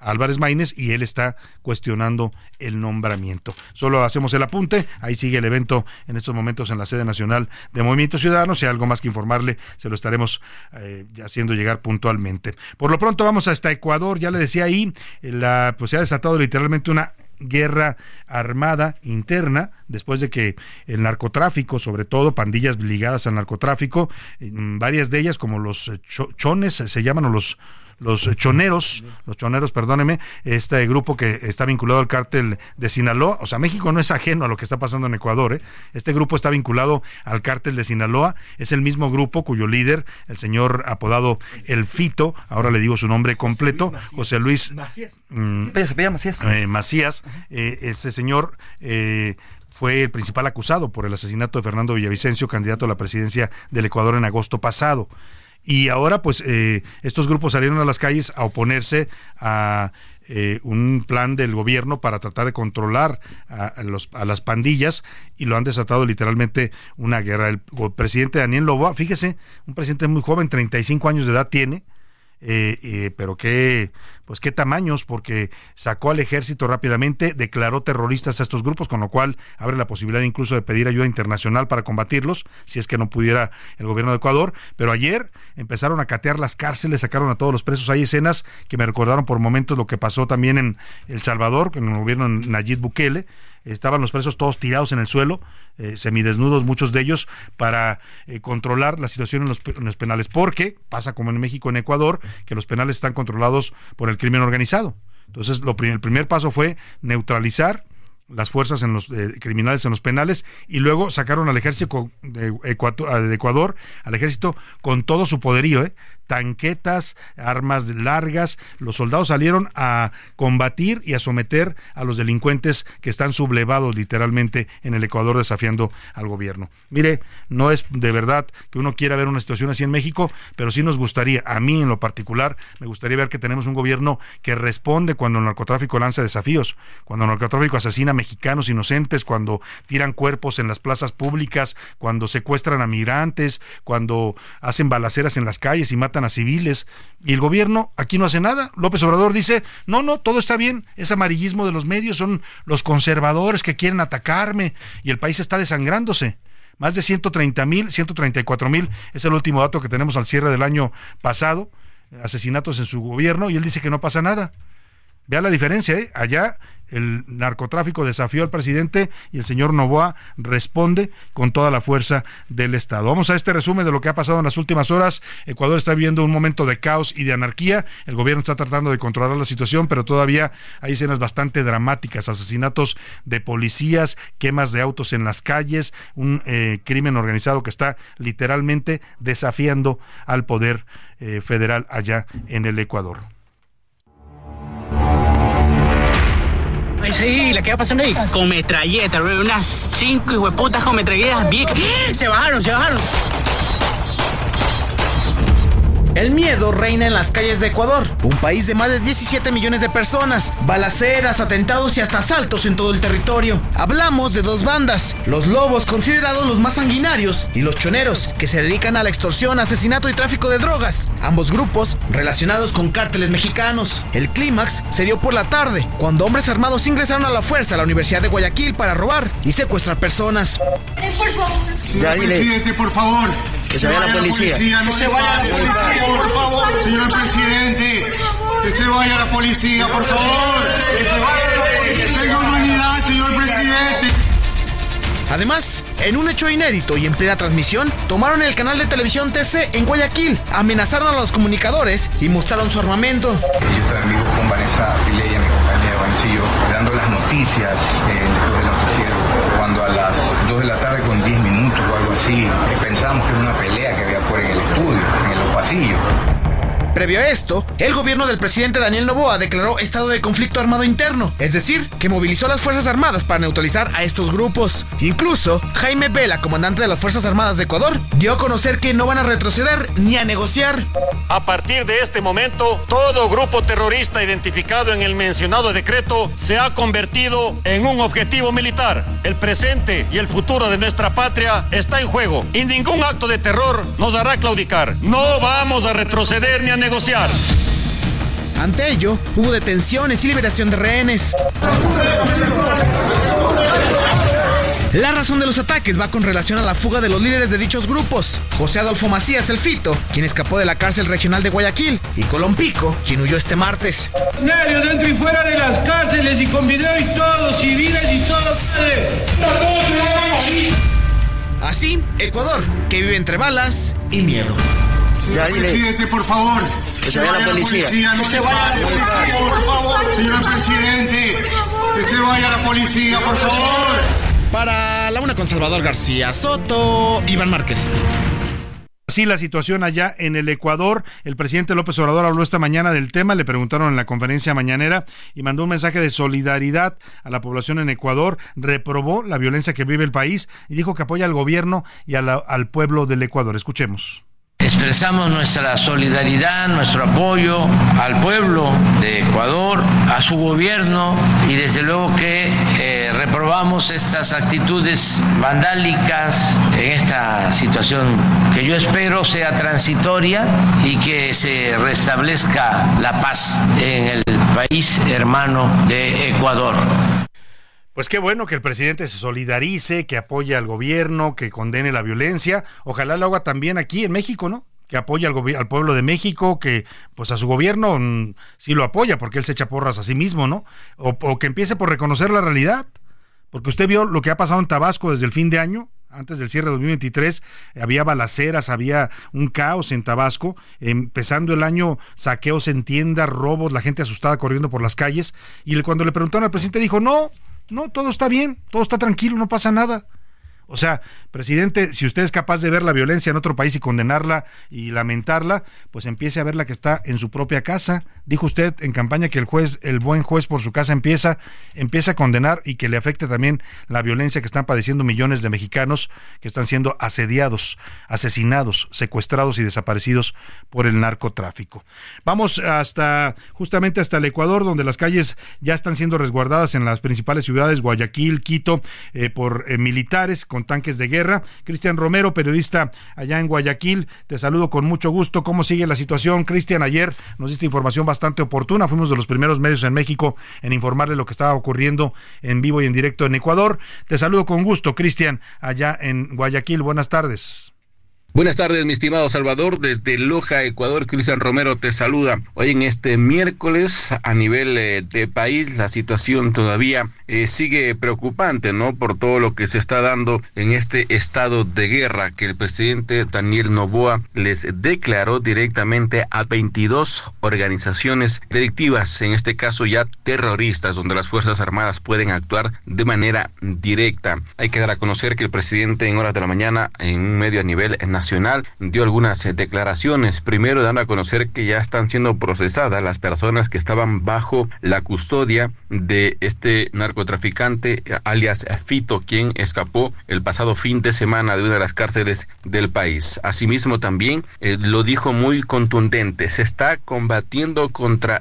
Álvarez Maínez y él está cuestionando el nombramiento. Solo hacemos el apunte, ahí sigue el evento en estos momentos en la sede nacional de Movimiento Ciudadano, si hay algo más que informarle, se lo estaremos eh, haciendo llegar puntualmente. Por lo pronto vamos hasta Ecuador, ya le decía ahí, la, pues se ha desatado literalmente una guerra armada interna, después de que el narcotráfico, sobre todo pandillas ligadas al narcotráfico, varias de ellas como los chones se llaman o los los choneros, los choneros, perdóneme, este grupo que está vinculado al cártel de Sinaloa, o sea, México no es ajeno a lo que está pasando en Ecuador, ¿eh? este grupo está vinculado al cártel de Sinaloa, es el mismo grupo cuyo líder, el señor apodado El Fito, ahora le digo su nombre completo, José Luis Macías, mm, Macías, eh, Macías eh, ese señor fue el principal acusado por el asesinato de Fernando Villavicencio, candidato a la presidencia del Ecuador en agosto pasado. Y ahora, pues, eh, estos grupos salieron a las calles a oponerse a eh, un plan del gobierno para tratar de controlar a, los, a, las pandillas y lo han desatado literalmente una guerra. El, presidente Daniel Loboa, fíjese, un presidente muy joven, 35 años de edad tiene, eh, eh, pero qué, pues qué tamaños, porque sacó al ejército rápidamente, declaró terroristas a estos grupos, con lo cual abre la posibilidad incluso de pedir ayuda internacional para combatirlos, si es que no pudiera el gobierno de Ecuador. Pero ayer empezaron a catear las cárceles, sacaron a todos los presos. Hay escenas que me recordaron por momentos lo que pasó también en El Salvador, con el gobierno de Nayib Bukele estaban los presos todos tirados en el suelo, eh, semidesnudos muchos de ellos, para eh, controlar la situación en los, en los, penales, porque pasa como en México, en Ecuador, que los penales están controlados por el crimen organizado. Entonces, lo, el primer paso fue neutralizar las fuerzas en los eh, criminales en los penales y luego sacaron al ejército de Ecuador, al ejército con todo su poderío, ¿eh? Tanquetas, armas largas. Los soldados salieron a combatir y a someter a los delincuentes que están sublevados literalmente en el Ecuador desafiando al gobierno. Mire, no es de verdad que uno quiera ver una situación así en México, pero sí nos gustaría, a mí en lo particular, me gustaría ver que tenemos un gobierno que responde cuando el narcotráfico lanza desafíos, cuando el narcotráfico asesina a mexicanos inocentes, cuando tiran cuerpos en las plazas públicas, cuando secuestran a migrantes, cuando hacen balaceras en las calles y matan a civiles y el gobierno aquí no hace nada. López Obrador dice, no, no, todo está bien, es amarillismo de los medios, son los conservadores que quieren atacarme y el país está desangrándose. Más de 130 mil, 134 mil es el último dato que tenemos al cierre del año pasado, asesinatos en su gobierno y él dice que no pasa nada. Vea la diferencia, ¿eh? allá el narcotráfico desafió al presidente y el señor Novoa responde con toda la fuerza del Estado. Vamos a este resumen de lo que ha pasado en las últimas horas. Ecuador está viviendo un momento de caos y de anarquía. El gobierno está tratando de controlar la situación, pero todavía hay escenas bastante dramáticas, asesinatos de policías, quemas de autos en las calles, un eh, crimen organizado que está literalmente desafiando al poder eh, federal allá en el Ecuador. Sí, la que va pasando ahí con metralleta, unas cinco hijueputas con metralletas. Se bajaron, se bajaron. El miedo reina en las calles de Ecuador, un país de más de 17 millones de personas, balaceras, atentados y hasta asaltos en todo el territorio. Hablamos de dos bandas, los lobos considerados los más sanguinarios y los choneros, que se dedican a la extorsión, asesinato y tráfico de drogas, ambos grupos relacionados con cárteles mexicanos. El clímax se dio por la tarde, cuando hombres armados ingresaron a la fuerza a la Universidad de Guayaquil para robar y secuestrar personas. Por favor. Presidente, por favor. Que se vaya la policía. Que se vaya la policía, por favor. Señor presidente. Que se vaya la policía, por favor. Que se vaya la policía. Tenga humanidad, señor presidente. Además, en un hecho inédito y en plena transmisión, tomaron el canal de televisión TC en Guayaquil, amenazaron a los comunicadores y mostraron su armamento. Yo también vivo con Vanessa Fileya, mi compañera Vancillo, dando las noticias eh, después del noticiero, cuando a las 2 de la tarde con 10 minutos eh, pensamos que era una pelea que había fuera en el estudio, en los pasillos. Previo a esto, el gobierno del presidente Daniel Noboa declaró estado de conflicto armado interno, es decir, que movilizó las Fuerzas Armadas para neutralizar a estos grupos. Incluso, Jaime Vela, comandante de las Fuerzas Armadas de Ecuador, dio a conocer que no van a retroceder ni a negociar. A partir de este momento, todo grupo terrorista identificado en el mencionado decreto se ha convertido en un objetivo militar. El presente y el futuro de nuestra patria está en juego y ningún acto de terror nos hará claudicar. No vamos a retroceder ni a negociar. Ante ello, hubo detenciones y liberación de rehenes. La razón de los ataques va con relación a la fuga de los líderes de dichos grupos. José Adolfo Macías, el Fito, quien escapó de la cárcel regional de Guayaquil, y Colompico, quien huyó este martes. Diario dentro y fuera de las cárceles y con video y todo, civiles y todo, padre. Así, Ecuador, que vive entre balas y miedo. Señor presidente, por favor. Que se vaya la policía. Que se vaya la policía, por favor. Señor presidente. Que se vaya la policía, por favor. Para la una con Salvador García Soto, Iván Márquez. Así la situación allá en el Ecuador. El presidente López Obrador habló esta mañana del tema, le preguntaron en la conferencia mañanera y mandó un mensaje de solidaridad a la población en Ecuador, reprobó la violencia que vive el país y dijo que apoya al gobierno y la, al pueblo del Ecuador. Escuchemos. Expresamos nuestra solidaridad, nuestro apoyo al pueblo de Ecuador, a su gobierno y desde luego que eh, reprobamos estas actitudes vandálicas en esta situación que yo espero sea transitoria y que se restablezca la paz en el país hermano de Ecuador. Pues qué bueno que el presidente se solidarice, que apoye al gobierno, que condene la violencia. Ojalá lo haga también aquí en México, ¿no? Que apoye al, al pueblo de México, que pues a su gobierno mm, sí lo apoya, porque él se echa porras a sí mismo, ¿no? O, o que empiece por reconocer la realidad. Porque usted vio lo que ha pasado en Tabasco desde el fin de año, antes del cierre de 2023, había balaceras, había un caos en Tabasco, empezando el año saqueos en tiendas, robos, la gente asustada corriendo por las calles, y cuando le preguntaron al presidente dijo, no, no, todo está bien, todo está tranquilo, no pasa nada. O sea, presidente, si usted es capaz de ver la violencia en otro país y condenarla y lamentarla, pues empiece a ver la que está en su propia casa. Dijo usted en campaña que el juez, el buen juez por su casa empieza, empieza a condenar y que le afecte también la violencia que están padeciendo millones de mexicanos que están siendo asediados, asesinados, secuestrados y desaparecidos por el narcotráfico. Vamos hasta justamente hasta el Ecuador, donde las calles ya están siendo resguardadas en las principales ciudades, Guayaquil, Quito, eh, por eh, militares con tanques de guerra. Cristian Romero, periodista allá en Guayaquil, te saludo con mucho gusto. ¿Cómo sigue la situación? Cristian, ayer nos diste información bastante oportuna. Fuimos de los primeros medios en México en informarle lo que estaba ocurriendo en vivo y en directo en Ecuador. Te saludo con gusto, Cristian, allá en Guayaquil. Buenas tardes. Buenas tardes, mi estimado Salvador. Desde Loja, Ecuador, Cristian Romero te saluda. Hoy en este miércoles, a nivel eh, de país, la situación todavía eh, sigue preocupante, ¿no? Por todo lo que se está dando en este estado de guerra que el presidente Daniel Novoa les declaró directamente a 22 organizaciones delictivas, en este caso ya terroristas, donde las Fuerzas Armadas pueden actuar de manera directa. Hay que dar a conocer que el presidente en horas de la mañana, en un medio a nivel nacional, Nacional dio algunas eh, declaraciones. Primero dando a conocer que ya están siendo procesadas las personas que estaban bajo la custodia de este narcotraficante alias Fito, quien escapó el pasado fin de semana de una de las cárceles del país. Asimismo también eh, lo dijo muy contundente, se está combatiendo contra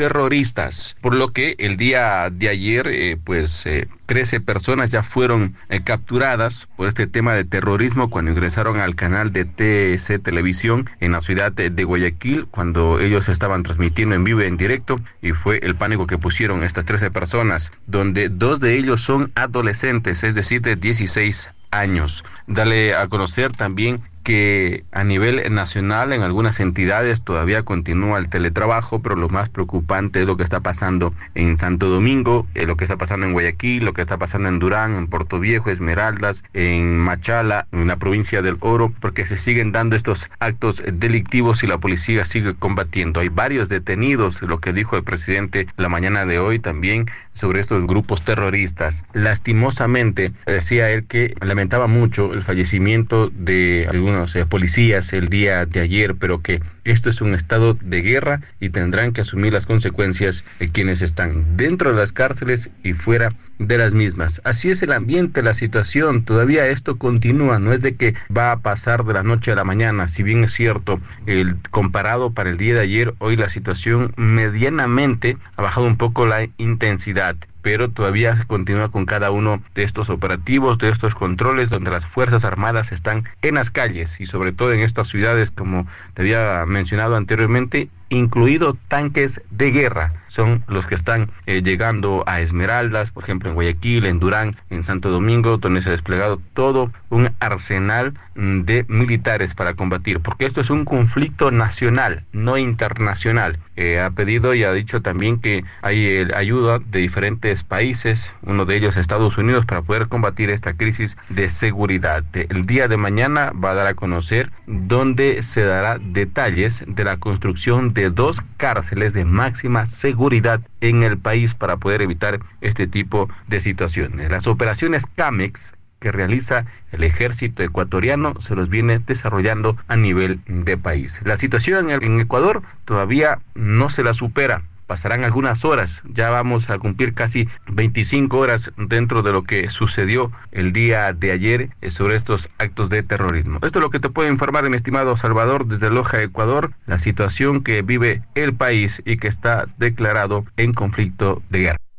narcoterroristas, por lo que el día de ayer eh, pues 13 personas ya fueron capturadas por este tema de terrorismo cuando ingresaron al canal de TC Televisión en la ciudad de, Guayaquil cuando ellos estaban transmitiendo en vivo en directo y fue el pánico que pusieron estas 13 personas donde dos de ellos son adolescentes, es decir, de 16 años. Dale a conocer también que a nivel nacional en algunas entidades todavía continúa el teletrabajo, pero lo más preocupante es lo que está pasando en Santo Domingo, eh, lo que está pasando en Guayaquil, lo que está pasando en Durán, en Puerto Viejo, Esmeraldas, en Machala, en la provincia del Oro, porque se siguen dando estos actos delictivos y la policía sigue combatiendo. Hay varios detenidos, lo que dijo el presidente la mañana de hoy también sobre estos grupos terroristas. Lastimosamente, decía él que lamentaba mucho el fallecimiento de algunos policías el día de ayer, pero que esto es un estado de guerra y tendrán que asumir las consecuencias de quienes están dentro de las cárceles y fuera de las mismas. Así es el ambiente, la situación, todavía esto continúa, no es de que va a pasar de la noche a la mañana, si bien es cierto, el comparado para el día de ayer, hoy la situación medianamente ha bajado un poco la intensidad pero todavía se continúa con cada uno de estos operativos, de estos controles, donde las Fuerzas Armadas están en las calles y sobre todo en estas ciudades, como te había mencionado anteriormente, incluido tanques de guerra. Son los que están eh, llegando a Esmeraldas, por ejemplo en Guayaquil, en Durán, en Santo Domingo, donde se ha desplegado todo un arsenal mm, de militares para combatir, porque esto es un conflicto nacional, no internacional. Eh, ha pedido y ha dicho también que hay eh, ayuda de diferentes países, uno de ellos Estados Unidos, para poder combatir esta crisis de seguridad. El día de mañana va a dar a conocer dónde se dará detalles de la construcción de dos cárceles de máxima seguridad en el país para poder evitar este tipo de situaciones. Las operaciones CAMEX que realiza el ejército ecuatoriano se los viene desarrollando a nivel de país. La situación en Ecuador todavía no se la supera pasarán algunas horas, ya vamos a cumplir casi 25 horas dentro de lo que sucedió el día de ayer eh, sobre estos actos de terrorismo. Esto es lo que te puedo informar, mi estimado Salvador, desde Loja, Ecuador, la situación que vive el país y que está declarado en conflicto de guerra.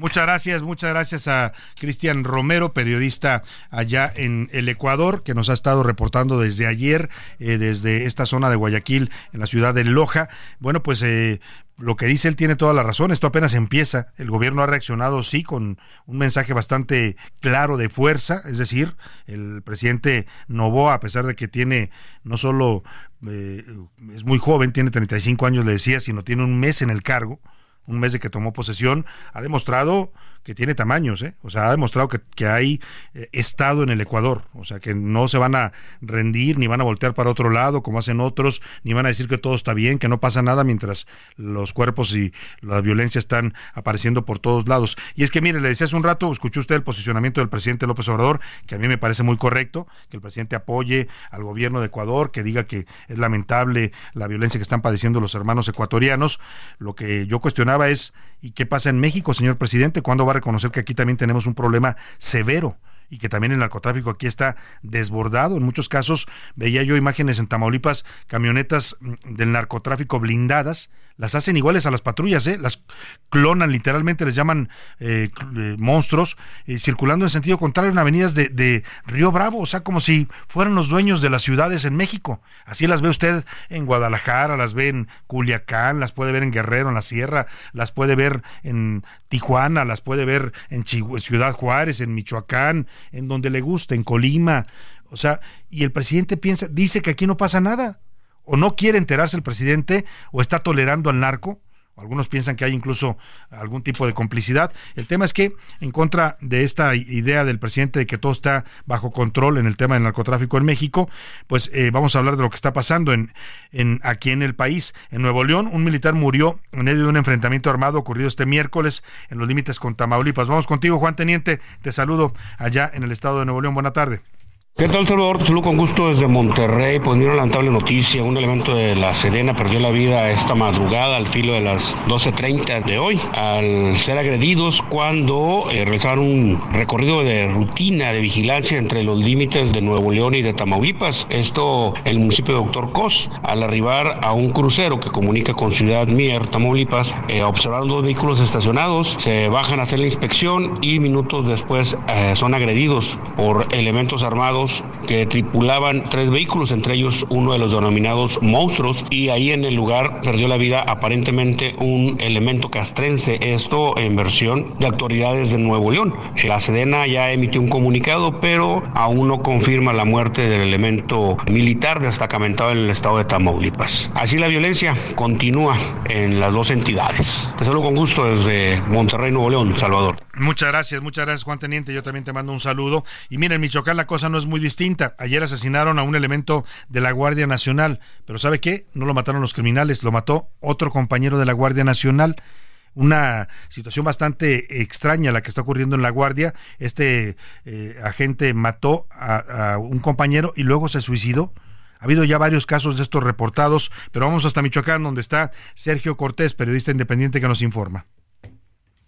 Muchas gracias, muchas gracias a Cristian Romero, periodista allá en el Ecuador, que nos ha estado reportando desde ayer, eh, desde esta zona de Guayaquil, en la ciudad de Loja. Bueno, pues eh, lo que dice él tiene toda la razón, esto apenas empieza, el gobierno ha reaccionado sí con un mensaje bastante claro de fuerza, es decir, el presidente Novoa, a pesar de que tiene no solo, eh, es muy joven, tiene 35 años, le decía, sino tiene un mes en el cargo, un mes de que tomó posesión, ha demostrado que tiene tamaños, ¿eh? o sea, ha demostrado que, que, hay eh, Estado en el Ecuador, o sea, que no se van a rendir ni van a voltear para otro lado como hacen otros, ni van a decir que todo está bien, que no pasa nada mientras los cuerpos y la violencia están apareciendo por todos lados. Y es que, mire, le decía hace un rato, escuchó usted el posicionamiento del presidente López Obrador, que a mí me parece muy correcto, que el presidente apoye al gobierno de Ecuador, que diga que es lamentable la violencia que están padeciendo los hermanos ecuatorianos. Lo que yo cuestionaba es, ¿y qué pasa en México, señor presidente? ¿Cuándo va a reconocer que aquí también tenemos un problema severo y que también el narcotráfico aquí está desbordado. En muchos casos veía yo imágenes en Tamaulipas, camionetas mm, del narcotráfico blindadas, las hacen iguales a las patrullas, ¿eh? las clonan literalmente, les llaman eh, eh, monstruos, circulando en sentido contrario en avenidas de, de, Río Bravo, o sea, como si fueran los dueños de las ciudades en México. Así las ve usted en Guadalajara, las ve en Culiacán, las puede ver en Guerrero, en la Sierra, las puede ver en Tijuana, las puede ver en Ciudad Juárez, en Michoacán, en donde le guste, en Colima. O sea, y el presidente piensa, dice que aquí no pasa nada o no quiere enterarse el presidente o está tolerando al narco. Algunos piensan que hay incluso algún tipo de complicidad. El tema es que, en contra de esta idea del presidente de que todo está bajo control en el tema del narcotráfico en México, pues eh, vamos a hablar de lo que está pasando en, aquí en el país. En Nuevo León, un militar murió en medio de un enfrentamiento armado ocurrido este miércoles en los límites con Tamaulipas. Vamos contigo, Juan Teniente. Te saludo allá en el estado de Nuevo León. Buena tarde. ¿Qué tal, Salvador? Te con gusto desde Monterrey. Pues mira lamentable noticia. Un elemento de la Sedena perdió la vida esta madrugada al filo de las 12.30 de hoy al ser agredidos cuando eh, realizaron un recorrido de rutina de vigilancia entre los límites de Nuevo León y de Tamaulipas. Esto en el municipio de Doctor Cos. Al arribar a un crucero que comunica con Ciudad Mier, Tamaulipas, eh, observaron dos vehículos estacionados. Se bajan a hacer la inspección y minutos después eh, son agredidos por elementos armados que tripulaban tres vehículos, entre ellos uno de los denominados monstruos, y ahí en el lugar perdió la vida aparentemente un elemento castrense, esto en versión de autoridades de Nuevo León. La Sedena ya emitió un comunicado, pero aún no confirma la muerte del elemento militar destacamentado en el estado de Tamaulipas. Así la violencia continúa en las dos entidades. Te saludo con gusto desde Monterrey, Nuevo León, Salvador. Muchas gracias, muchas gracias Juan Teniente. Yo también te mando un saludo. Y mira, en Michoacán la cosa no es muy distinta. Ayer asesinaron a un elemento de la Guardia Nacional, pero ¿sabe qué? No lo mataron los criminales, lo mató otro compañero de la Guardia Nacional una situación bastante extraña la que está ocurriendo en la Guardia. Este eh, agente mató a, a, un compañero y luego se suicidó. Ha habido ya varios casos de estos reportados, pero vamos hasta Michoacán, donde está Sergio Cortés, periodista independiente que nos informa.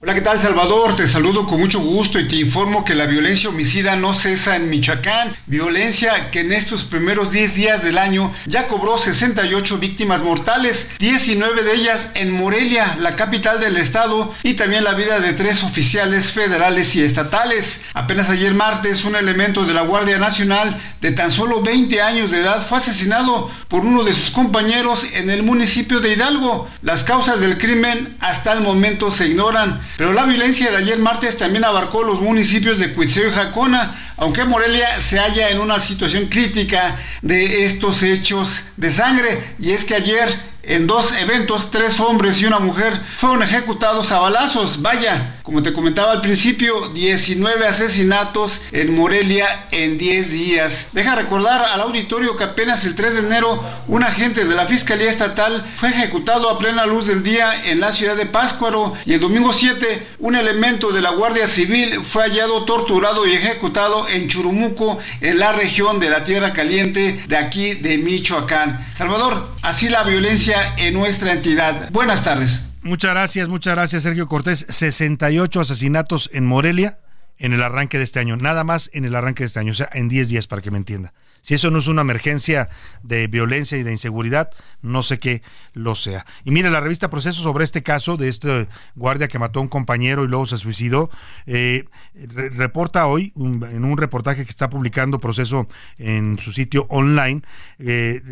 Hola, ¿qué tal Salvador? Te saludo con mucho gusto y te informo que la violencia homicida no cesa en Michoacán. Violencia que en estos primeros 10 días del año ya cobró 68 víctimas mortales, 19 de ellas en Morelia, la capital del estado, y también la vida de tres oficiales federales y estatales. Apenas ayer martes, un elemento de la Guardia Nacional de tan solo 20 años de edad fue asesinado por uno de sus compañeros en el municipio de Hidalgo. Las causas del crimen hasta el momento se ignoran. Pero la violencia de ayer martes también abarcó los municipios de Cuitzeo y Jacona, aunque Morelia se halla en una situación crítica de estos hechos de sangre. Y es que ayer en dos eventos, tres hombres y una mujer fueron ejecutados a balazos. Vaya, como te comentaba al principio, 19 asesinatos en Morelia en 10 días. Deja recordar al auditorio que apenas el 3 de enero un agente de la Fiscalía Estatal fue ejecutado a plena luz del día en la ciudad de Páscuaro y el domingo 7 un elemento de la Guardia Civil fue hallado torturado y ejecutado en Churumuco, en la región de la Tierra Caliente de aquí de Michoacán. Salvador, así la violencia en nuestra entidad. Buenas tardes. Muchas gracias, muchas gracias Sergio Cortés. 68 asesinatos en Morelia en el arranque de este año, nada más en el arranque de este año, o sea, en 10 días para que me entienda. Si eso no es una emergencia de violencia y de inseguridad, no sé qué lo sea. Y mire, la revista Proceso sobre este caso de este guardia que mató a un compañero y luego se suicidó, eh, reporta hoy en un reportaje que está publicando Proceso en su sitio online, eh,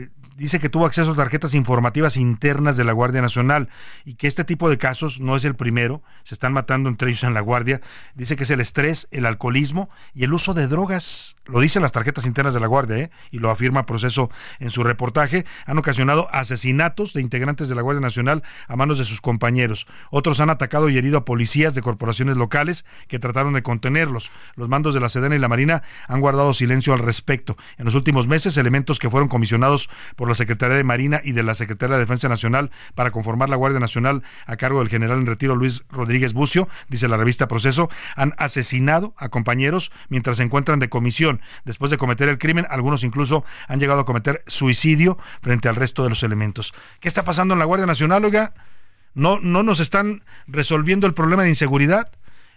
dice que tuvo acceso a tarjetas informativas internas de la Guardia Nacional y que este tipo de casos no es el primero, se están matando entre ellos en la Guardia. Dice que es el estrés, el alcoholismo y el uso de drogas. Lo dicen las tarjetas internas de la Guardia ¿eh? y lo afirma Proceso en su reportaje. Han ocasionado asesinatos de integrantes de la Guardia Nacional a manos de sus compañeros. Otros han atacado y herido a policías de corporaciones locales que trataron de contenerlos. Los mandos de la Sedena y la Marina han guardado silencio al respecto. En los últimos meses, elementos que fueron comisionados por la Secretaría de Marina y de la Secretaría de Defensa Nacional para conformar la Guardia Nacional a cargo del general en retiro Luis Rodríguez Bucio, dice la revista Proceso, han asesinado a compañeros mientras se encuentran de comisión. Después de cometer el crimen, algunos incluso han llegado a cometer suicidio frente al resto de los elementos. ¿Qué está pasando en la Guardia Nacional, oiga? No, no nos están resolviendo el problema de inseguridad.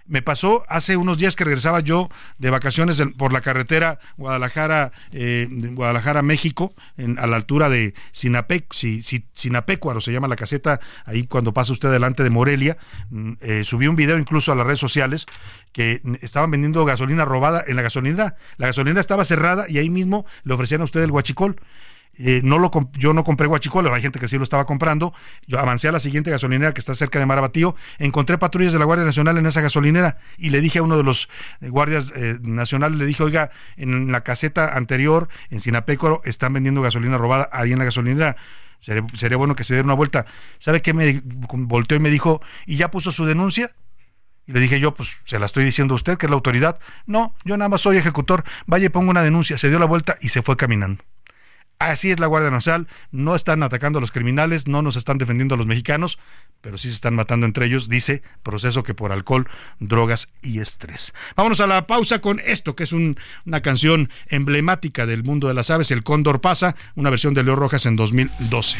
Me pasó hace unos días que regresaba yo de vacaciones por la carretera Guadalajara, eh, Guadalajara México, en, a la altura de Sinapec, si, si, Sinapecuaro se llama la caseta, ahí cuando pasa usted delante de Morelia. Mm, eh, subí un video incluso a las redes sociales que estaban vendiendo gasolina robada en la gasolinera. La gasolinera estaba cerrada y ahí mismo le ofrecían a usted el guachicol. Eh, no lo yo no compré guachicol, hay gente que sí lo estaba comprando. Yo avancé a la siguiente gasolinera que está cerca de Marabatío, encontré patrullas de la Guardia Nacional en esa gasolinera y le dije a uno de los eh, guardias eh, nacionales, le dije, oiga, en la caseta anterior, en Sinapécoro, están vendiendo gasolina robada ahí en la gasolinera. Sería, bueno que se diera una vuelta. ¿Sabe qué? Me volteó y me dijo, ¿y ya puso su denuncia? Y le dije yo, pues se la estoy diciendo a usted, que es la autoridad. No, yo nada más soy ejecutor. Vaya pongo una denuncia. Se dio la vuelta y se fue caminando Así es la Guardia Nacional, no están atacando a los criminales, no nos están defendiendo a los mexicanos, pero sí se están matando entre ellos, dice, proceso que por alcohol, drogas y estrés. Vámonos a la pausa con esto, que es una canción emblemática del mundo de las aves, El Cóndor pasa, una versión de Leo Rojas en 2012.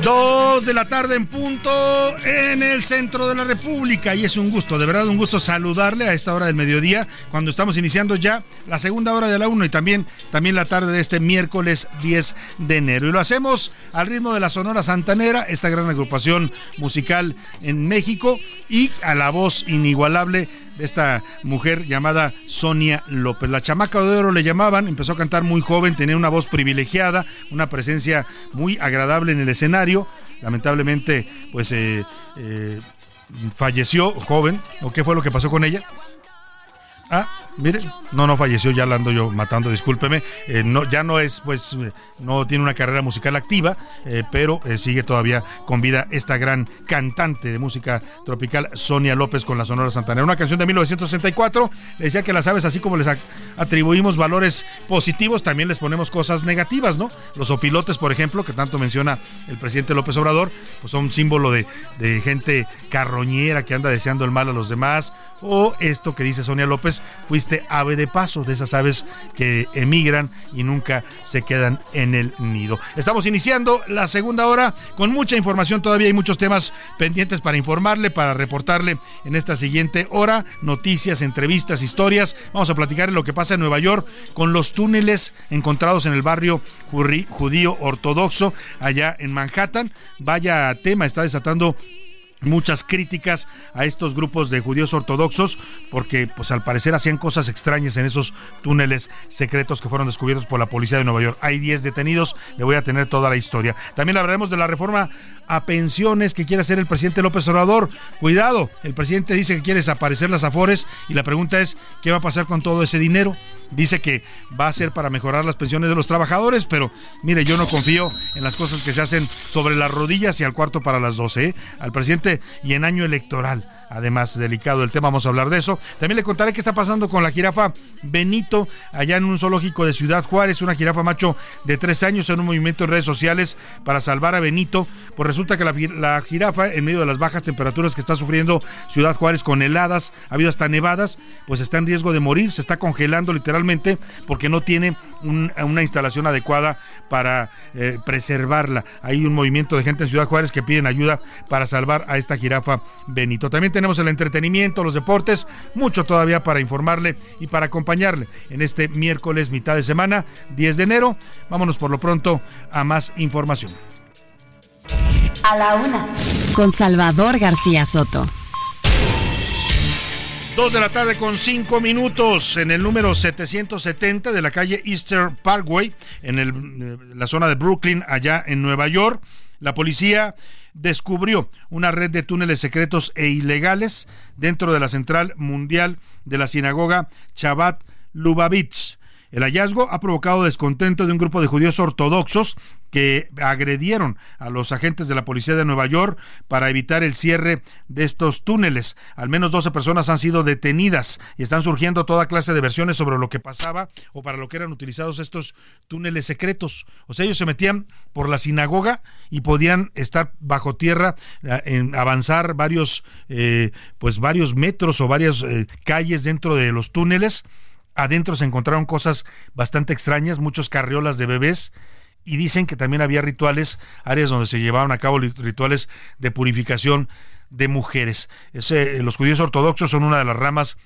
Dos de la tarde en punto en el centro de la República y es un gusto, de verdad un gusto saludarle a esta hora del mediodía cuando estamos iniciando ya la segunda hora de la 1 y también, también la tarde de este miércoles 10 de enero. Y lo hacemos al ritmo de la Sonora Santanera, esta gran agrupación musical en México y a la voz inigualable de esta mujer llamada Sonia López. La chamaca de oro le llamaban, empezó a cantar muy joven, tenía una voz privilegiada, una presencia muy agradable en el escenario. Lamentablemente, pues eh, eh, falleció joven. ¿O qué fue lo que pasó con ella? Ah, mire, no, no falleció, ya la ando yo matando, discúlpeme. Eh, no, ya no es, pues, eh, no tiene una carrera musical activa, eh, pero sigue todavía con vida esta gran cantante de música tropical, Sonia López, con la Sonora Santanera. Una canción de 1964, le decía que las aves, así como les atribuimos valores positivos, también les ponemos cosas negativas, ¿no? Los opilotes, por ejemplo, que tanto menciona el presidente López Obrador, pues son símbolo de, de gente carroñera que anda deseando el mal a los demás, o esto que dice Sonia López, fuiste ave de paso, de esas aves que emigran y nunca se quedan en el nido. Estamos iniciando la segunda hora con mucha información, todavía hay muchos temas pendientes para informarle, para reportarle en esta siguiente hora, noticias, entrevistas, historias. Vamos a platicar lo que pasa en Nueva York con los túneles encontrados en el barrio judío ortodoxo allá en Manhattan. Vaya tema, está desatando muchas críticas a estos grupos de judíos ortodoxos porque pues al parecer hacían cosas extrañas en esos túneles secretos que fueron descubiertos por la policía de Nueva York. Hay 10 detenidos, le voy a tener toda la historia. También hablaremos de la reforma a pensiones que quiere hacer el presidente López Obrador. Cuidado, el presidente dice que quiere desaparecer las afores y la pregunta es ¿qué va a pasar con todo ese dinero? Dice que va a ser para mejorar las pensiones de los trabajadores, pero mire, yo no confío en las cosas que se hacen sobre las rodillas y al cuarto para las 12. ¿eh? Al presidente y en año electoral. Además, delicado el tema, vamos a hablar de eso. También le contaré qué está pasando con la jirafa Benito, allá en un zoológico de Ciudad Juárez, una jirafa macho de tres años en un movimiento en redes sociales para salvar a Benito. Pues resulta que la, jirafa, en medio de las bajas temperaturas que está sufriendo Ciudad Juárez con heladas, ha habido hasta nevadas, pues está en riesgo de morir, se está congelando literalmente porque no tiene una instalación adecuada para eh, preservarla. Hay un movimiento de gente en Ciudad Juárez que piden ayuda para salvar a esta jirafa Benito. También tenemos el entretenimiento, los deportes, mucho todavía para informarle y para acompañarle en este miércoles mitad de semana, 10 de enero. Vámonos por lo pronto a más información. A la una, con Salvador García Soto. Dos de la tarde con cinco minutos en el número 770 de la calle Eastern Parkway, en el, la zona de Brooklyn, allá en Nueva York. La policía descubrió una red de túneles secretos e ilegales dentro de la central mundial de la sinagoga Chabat Lubavitch. El hallazgo ha provocado descontento de un grupo de judíos ortodoxos que agredieron a los agentes de la policía de Nueva York para evitar el cierre de estos túneles. Al menos 12 personas han sido detenidas y están surgiendo toda clase de versiones sobre lo que pasaba o para lo que eran utilizados estos túneles secretos. O sea, ellos se metían por la sinagoga y podían estar bajo tierra, eh, en avanzar varios, eh, pues varios metros o varias eh, calles dentro de los túneles. Adentro se encontraron cosas bastante extrañas, muchos carriolas de bebés y dicen que también había rituales, áreas donde se llevaban a cabo rituales de purificación de mujeres. los judíos ortodoxos son una de las ramas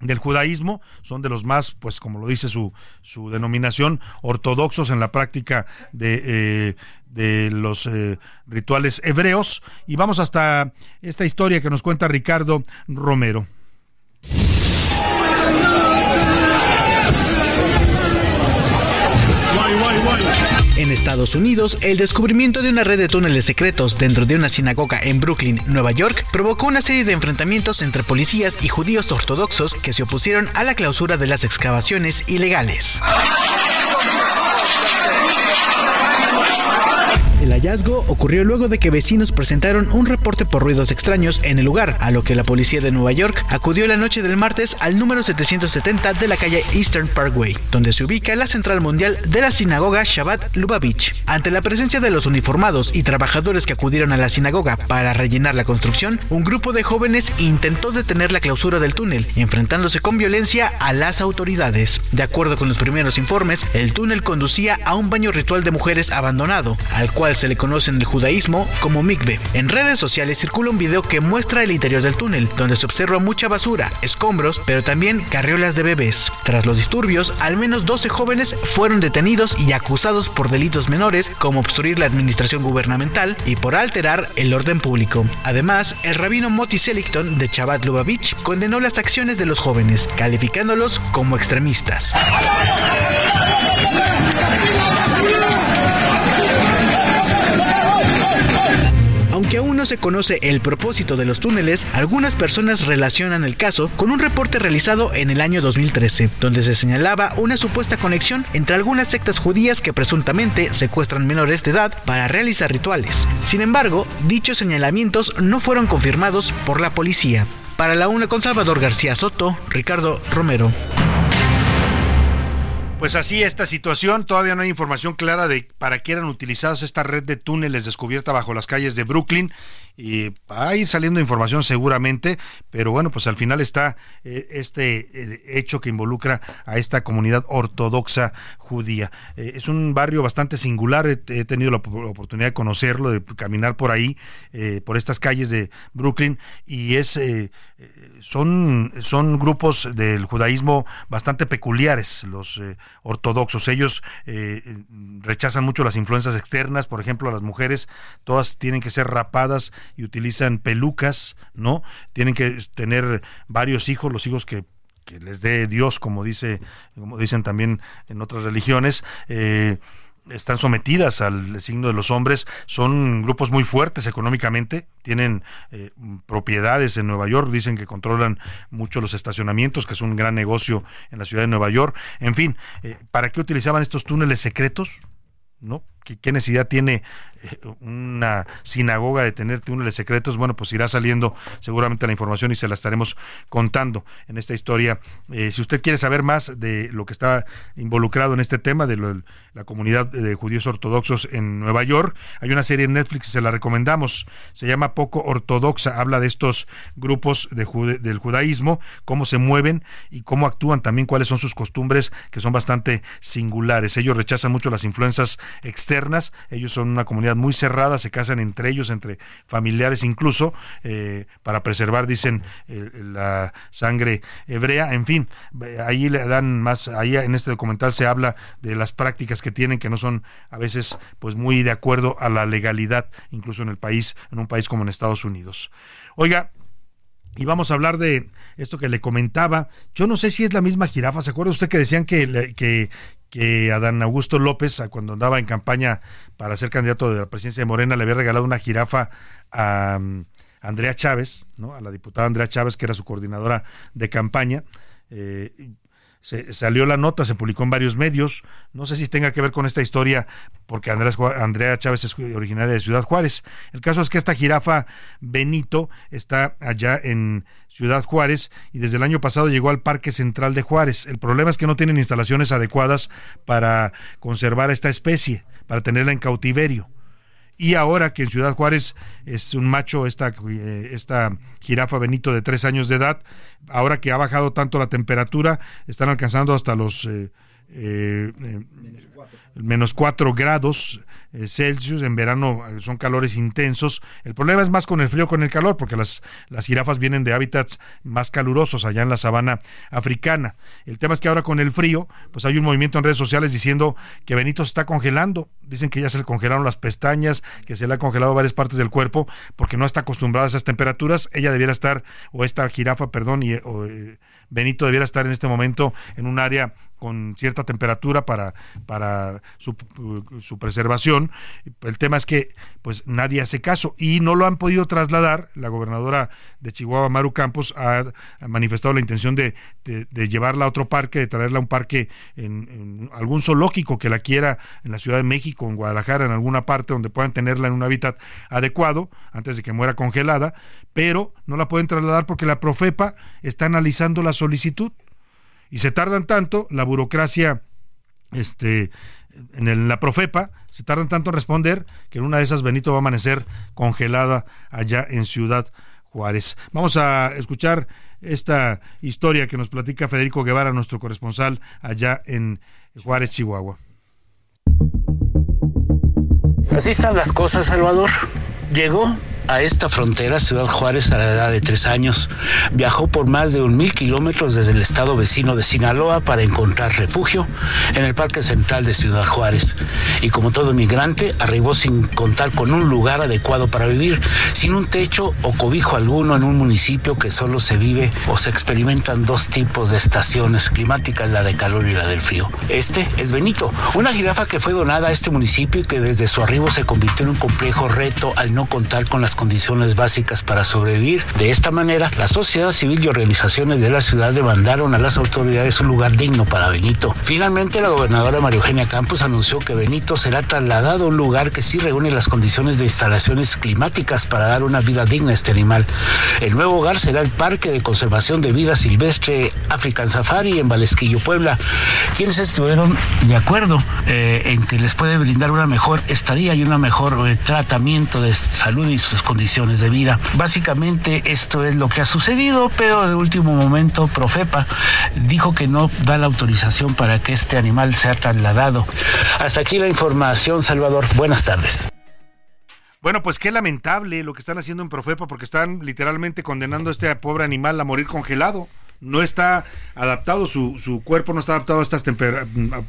del judaísmo, son de los más, pues como lo dice su, su denominación, ortodoxos en la práctica de, eh, de los eh, rituales hebreos. Y vamos hasta esta historia que nos cuenta Ricardo Romero. En Estados Unidos, el descubrimiento de una red de túneles secretos dentro de una sinagoga en Brooklyn, Nueva York, provocó una serie de enfrentamientos entre policías y judíos ortodoxos que se opusieron a la clausura de las excavaciones ilegales. El hallazgo ocurrió luego de que vecinos presentaron un reporte por ruidos extraños en el lugar, a lo que la policía de Nueva York acudió la noche del martes al número 770 de la calle Eastern Parkway, donde se ubica la central mundial de la sinagoga Shabbat Lubavitch. Ante la presencia de los uniformados y trabajadores que acudieron a la sinagoga para rellenar la construcción, un grupo de jóvenes intentó detener la clausura del túnel, enfrentándose con violencia a las autoridades. De acuerdo con los primeros informes, el túnel conducía a un baño ritual de mujeres abandonado, al cual se le conoce en el judaísmo como mikve. En redes sociales circula un video que muestra el interior del túnel, donde se observa mucha basura, escombros, pero también carriolas de bebés. Tras los disturbios, al menos 12 jóvenes fueron detenidos y acusados por delitos menores como obstruir la administración gubernamental y por alterar el orden público. Además, el rabino Moti Seligton de Chabad Lubavitch condenó las acciones de los jóvenes, calificándolos como extremistas. No se conoce el propósito de los túneles, algunas personas relacionan el caso con un reporte realizado en el año 2013, donde se señalaba una supuesta conexión entre algunas sectas judías que presuntamente secuestran menores de edad para realizar rituales. Sin embargo, dichos señalamientos no fueron confirmados por la policía. Para la UNA con Salvador García Soto, Ricardo Romero. Pues así esta situación, todavía no hay información clara de para qué eran utilizados esta red de túneles descubierta bajo las calles de Brooklyn y va a ir saliendo información seguramente, pero bueno, pues al final está eh, este eh, hecho que involucra a esta comunidad ortodoxa judía. Eh, es un barrio bastante singular, he, tenido la, oportunidad de conocerlo, de caminar por ahí, por estas calles de Brooklyn, y es son, son grupos del judaísmo bastante peculiares, los ortodoxos. Ellos rechazan mucho las influencias externas, por ejemplo, las mujeres, todas tienen que ser rapadas y utilizan pelucas, ¿no? Tienen que tener varios hijos, los hijos que les dé Dios, como dice, como dicen también en otras religiones, eh, están sometidas al signo de los hombres, son grupos muy fuertes económicamente, tienen eh, propiedades en Nueva York, dicen que controlan mucho los estacionamientos, que es un gran negocio en la ciudad de Nueva York. En fin, eh, ¿para qué utilizaban estos túneles secretos? ¿No? ¿Qué, necesidad tiene eh, una sinagoga de tener túneles secretos? Bueno, pues irá saliendo seguramente la información y se la estaremos contando en esta historia. Eh, si usted quiere saber más de lo que está involucrado en este tema, de la comunidad de judíos ortodoxos en Nueva York, hay una serie en Netflix, se la recomendamos, se llama Poco Ortodoxa, habla de estos grupos de del judaísmo, cómo se mueven y cómo actúan, también cuáles son sus costumbres, que son bastante singulares. Ellos rechazan mucho las influencias externas ellos son una comunidad muy cerrada, se casan entre ellos, entre familiares incluso, eh, para preservar, dicen, la sangre hebrea. En fin, ahí le dan más, ahí en este documental se habla de las prácticas que tienen, que no son a veces pues muy de acuerdo a la legalidad, incluso en el país, en un país como en Estados Unidos. Oiga, y vamos a hablar de esto que le comentaba. Yo no sé si es la misma jirafa. ¿Se acuerda usted que decían que, que, que Adán Augusto López, cuando andaba en campaña para ser candidato de la presidencia de Morena, le había regalado una jirafa a mm, Andrea Chávez, ¿no? a la diputada Andrea Chávez, que era su coordinadora de campaña. Eh, se, salió la nota, se publicó en varios medios. No sé si tenga que ver con esta historia, porque Andrea Chávez es originaria de Ciudad Juárez. El caso es que esta jirafa Benito está allá en Ciudad Juárez y desde el año pasado llegó al Parque Central de Juárez. El problema es que no tienen instalaciones adecuadas para conservar esta especie, para tenerla en cautiverio y ahora que en Ciudad Juárez es un macho, esta, eh, esta jirafa Benito de tres años de edad, ahora que ha bajado tanto la temperatura, están alcanzando hasta los eh, eh, menos cuatro. Grados eh, Celsius, en verano eh, son calores intensos. El problema es más con el frío, con el calor, porque las, las jirafas vienen de hábitats más calurosos allá en la sabana africana. El tema es que ahora con el frío, pues hay un movimiento en redes sociales diciendo que Benito se está congelando. Dicen que ya se le congelaron las pestañas, que se le ha congelado varias partes del cuerpo, porque no está acostumbrada a esas temperaturas. Ella debiera estar, o esta jirafa, perdón, y eh, Benito debiera estar en este momento en un área con cierta temperatura para, para su, su, preservación. El tema es que pues nadie hace caso y no lo han podido trasladar. La gobernadora de Chihuahua, Maru Campos, ha, manifestado la intención de, de, llevarla a otro parque, de traerla a un parque en, en, algún zoológico que la quiera en la Ciudad de México, en Guadalajara, en alguna parte donde puedan tenerla en un hábitat adecuado antes de que muera congelada, pero no la pueden trasladar porque la Profepa está analizando la solicitud y se tardan tanto, la burocracia este, en la Profepa, se tardan tanto en responder que en una de esas Benito va a amanecer congelada allá en Ciudad Juárez. Vamos a escuchar esta historia que nos platica Federico Guevara, nuestro corresponsal allá en Juárez, Chihuahua. Así están las cosas, Salvador. Llegó a esta frontera, Ciudad Juárez, a la edad de tres años. Viajó por más de un mil kilómetros desde el estado vecino de Sinaloa para encontrar refugio en el Parque Central de Ciudad Juárez. Y como todo migrante, arribó sin contar con un lugar adecuado para vivir, sin un techo o cobijo alguno en un municipio que solo se vive o se experimentan dos tipos de estaciones climáticas, la de calor y la del frío. Este es Benito, una jirafa que fue donada a este municipio y que desde su arribo se convirtió en un complejo reto al no contar con las condiciones básicas para sobrevivir. De esta manera, la sociedad civil y organizaciones de la ciudad demandaron a las autoridades un lugar digno para Benito. Finalmente, la gobernadora María Eugenia Campos anunció que Benito será trasladado a un lugar que sí reúne las condiciones de instalaciones climáticas para dar una vida digna a este animal. El nuevo hogar será el Parque de Conservación de Vida Silvestre African Safari en Valesquillo, Puebla, quienes estuvieron de acuerdo eh, en que les puede brindar una mejor estadía y un mejor eh, tratamiento de salud y sus condiciones de vida. Básicamente esto es lo que ha sucedido, pero de último momento Profepa dijo que no da la autorización para que este animal sea trasladado. Hasta aquí la información, Salvador. Buenas tardes. Bueno, pues qué lamentable lo que están haciendo en Profepa porque están literalmente condenando a este pobre animal a morir congelado no está adaptado, su, su cuerpo no está adaptado a estas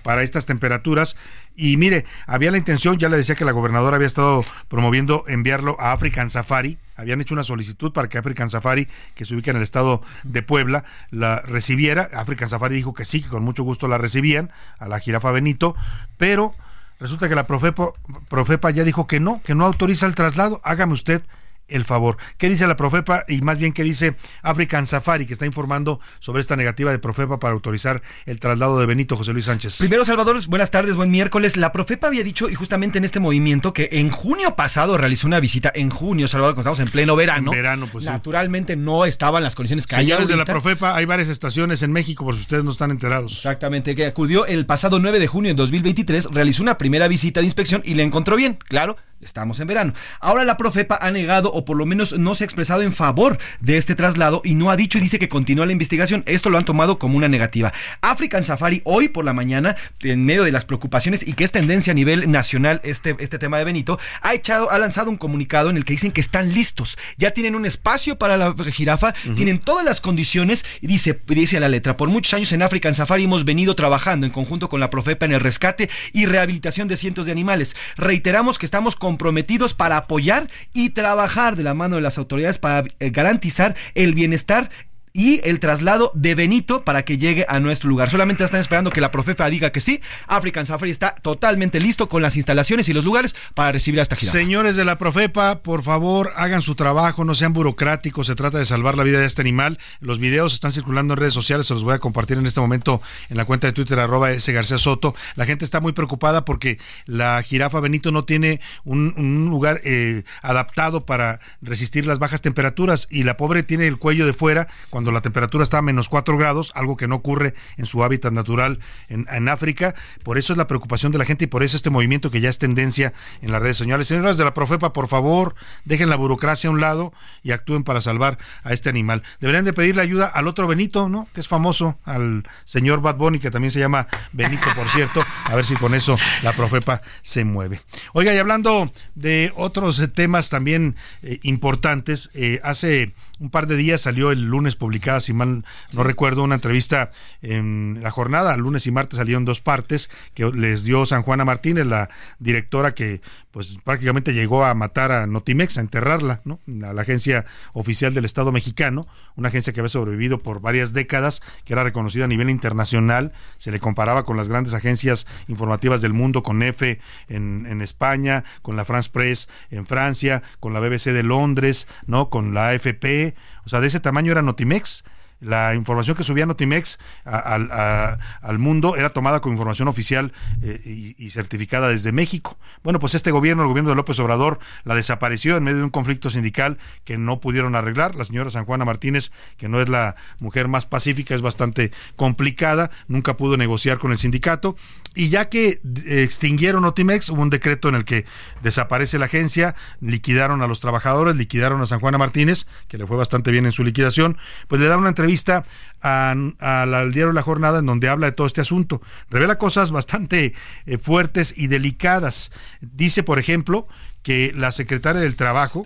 para estas temperaturas. Y mire, había la intención, ya le decía que la gobernadora había estado promoviendo enviarlo a African Safari, habían hecho una solicitud para que African Safari, que se ubica en el estado de Puebla, la recibiera. African Safari dijo que sí, que con mucho gusto la recibían, a la jirafa Benito, pero resulta que la Profepa, Profepa ya dijo que no, que no autoriza el traslado, hágame usted el favor. ¿Qué dice la Profepa y más bien qué dice African Safari que está informando sobre esta negativa de Profepa para autorizar el traslado de Benito José Luis Sánchez? Primero, Salvador, buenas tardes, buen miércoles. La Profepa había dicho, y justamente en este movimiento, que en junio pasado realizó una visita, en junio, Salvador, cuando estamos en pleno verano. verano, pues Naturalmente no estaban las condiciones que Señores hay de la Profepa, hay varias estaciones en México, por si ustedes no están enterados. Exactamente, que acudió el pasado 9 de junio de 2023, realizó una primera visita de inspección y le encontró bien, claro, Estamos en verano. Ahora la Profepa ha negado o por lo menos no se ha expresado en favor de este traslado y no ha dicho y dice que continúa la investigación. Esto lo han tomado como una negativa. African Safari hoy por la mañana, en medio de las preocupaciones y que es tendencia a nivel nacional este, este tema de Benito, ha echado, ha lanzado un comunicado en el que dicen que están listos. Ya tienen un espacio para la jirafa, tienen todas las condiciones y dice, dice la letra, por muchos años en African Safari hemos venido trabajando en conjunto con la Profepa en el rescate y rehabilitación de cientos de animales. Reiteramos que estamos con comprometidos para apoyar y trabajar de la mano de las autoridades para eh, garantizar el bienestar y el traslado de Benito para que llegue a nuestro lugar. Solamente están esperando que la Profepa diga que sí. African Safari está totalmente listo con las instalaciones y los lugares para recibir a esta gira. Señores de la Profepa, por favor, hagan su trabajo, no sean burocráticos, se trata de salvar la vida de este animal. Los videos están circulando en redes sociales, se los voy a compartir en este momento en la cuenta de Twitter arroba ese García Soto. La gente está muy preocupada porque la jirafa Benito no tiene un, lugar eh, adaptado para resistir las bajas temperaturas y la pobre tiene el cuello de fuera la temperatura está a menos 4 grados, algo que no ocurre en su hábitat natural en, en África. Por eso es la preocupación de la gente y por eso este movimiento que ya es tendencia en las redes sociales. Señoras de la Profepa, por favor, dejen la burocracia a un lado y actúen para salvar a este animal. Deberían de pedirle ayuda al otro Benito, ¿no? Que es famoso, al señor Bad Bunny, que también se llama Benito, por cierto. A ver si con eso la Profepa se mueve. Oiga, y hablando de otros temas también eh, importantes, eh, hace un par de días salió el lunes publicada, si mal no recuerdo, una entrevista en la jornada, lunes y martes salieron dos partes que les dio San Juana Martínez, la directora que pues prácticamente llegó a matar a Notimex, a enterrarla, ¿no? A la agencia oficial del Estado mexicano, una agencia que había sobrevivido por varias décadas, que era reconocida a nivel internacional, se le comparaba con las grandes agencias informativas del mundo, con EFE en, en España, con la France Press en Francia, con la BBC de Londres, ¿no? Con la AFP, o sea, de ese tamaño era Notimex la información que subía Notimex al mundo era tomada como información oficial eh, y, certificada desde México. Bueno, pues este gobierno, el gobierno de López Obrador, la desapareció en medio de un conflicto sindical que no pudieron arreglar. La señora San Juana Martínez, que no es la mujer más pacífica, es bastante complicada, nunca pudo negociar con el sindicato. Y ya que eh, extinguieron Notimex, hubo un decreto en el que desaparece la agencia, liquidaron a los trabajadores, liquidaron a San Juana Martínez, que le fue bastante bien en su liquidación, pues le dan una entrevista vista al diario La Jornada en donde habla de todo este asunto. Revela cosas bastante eh, fuertes y delicadas. Dice, por ejemplo, que la secretaria del Trabajo,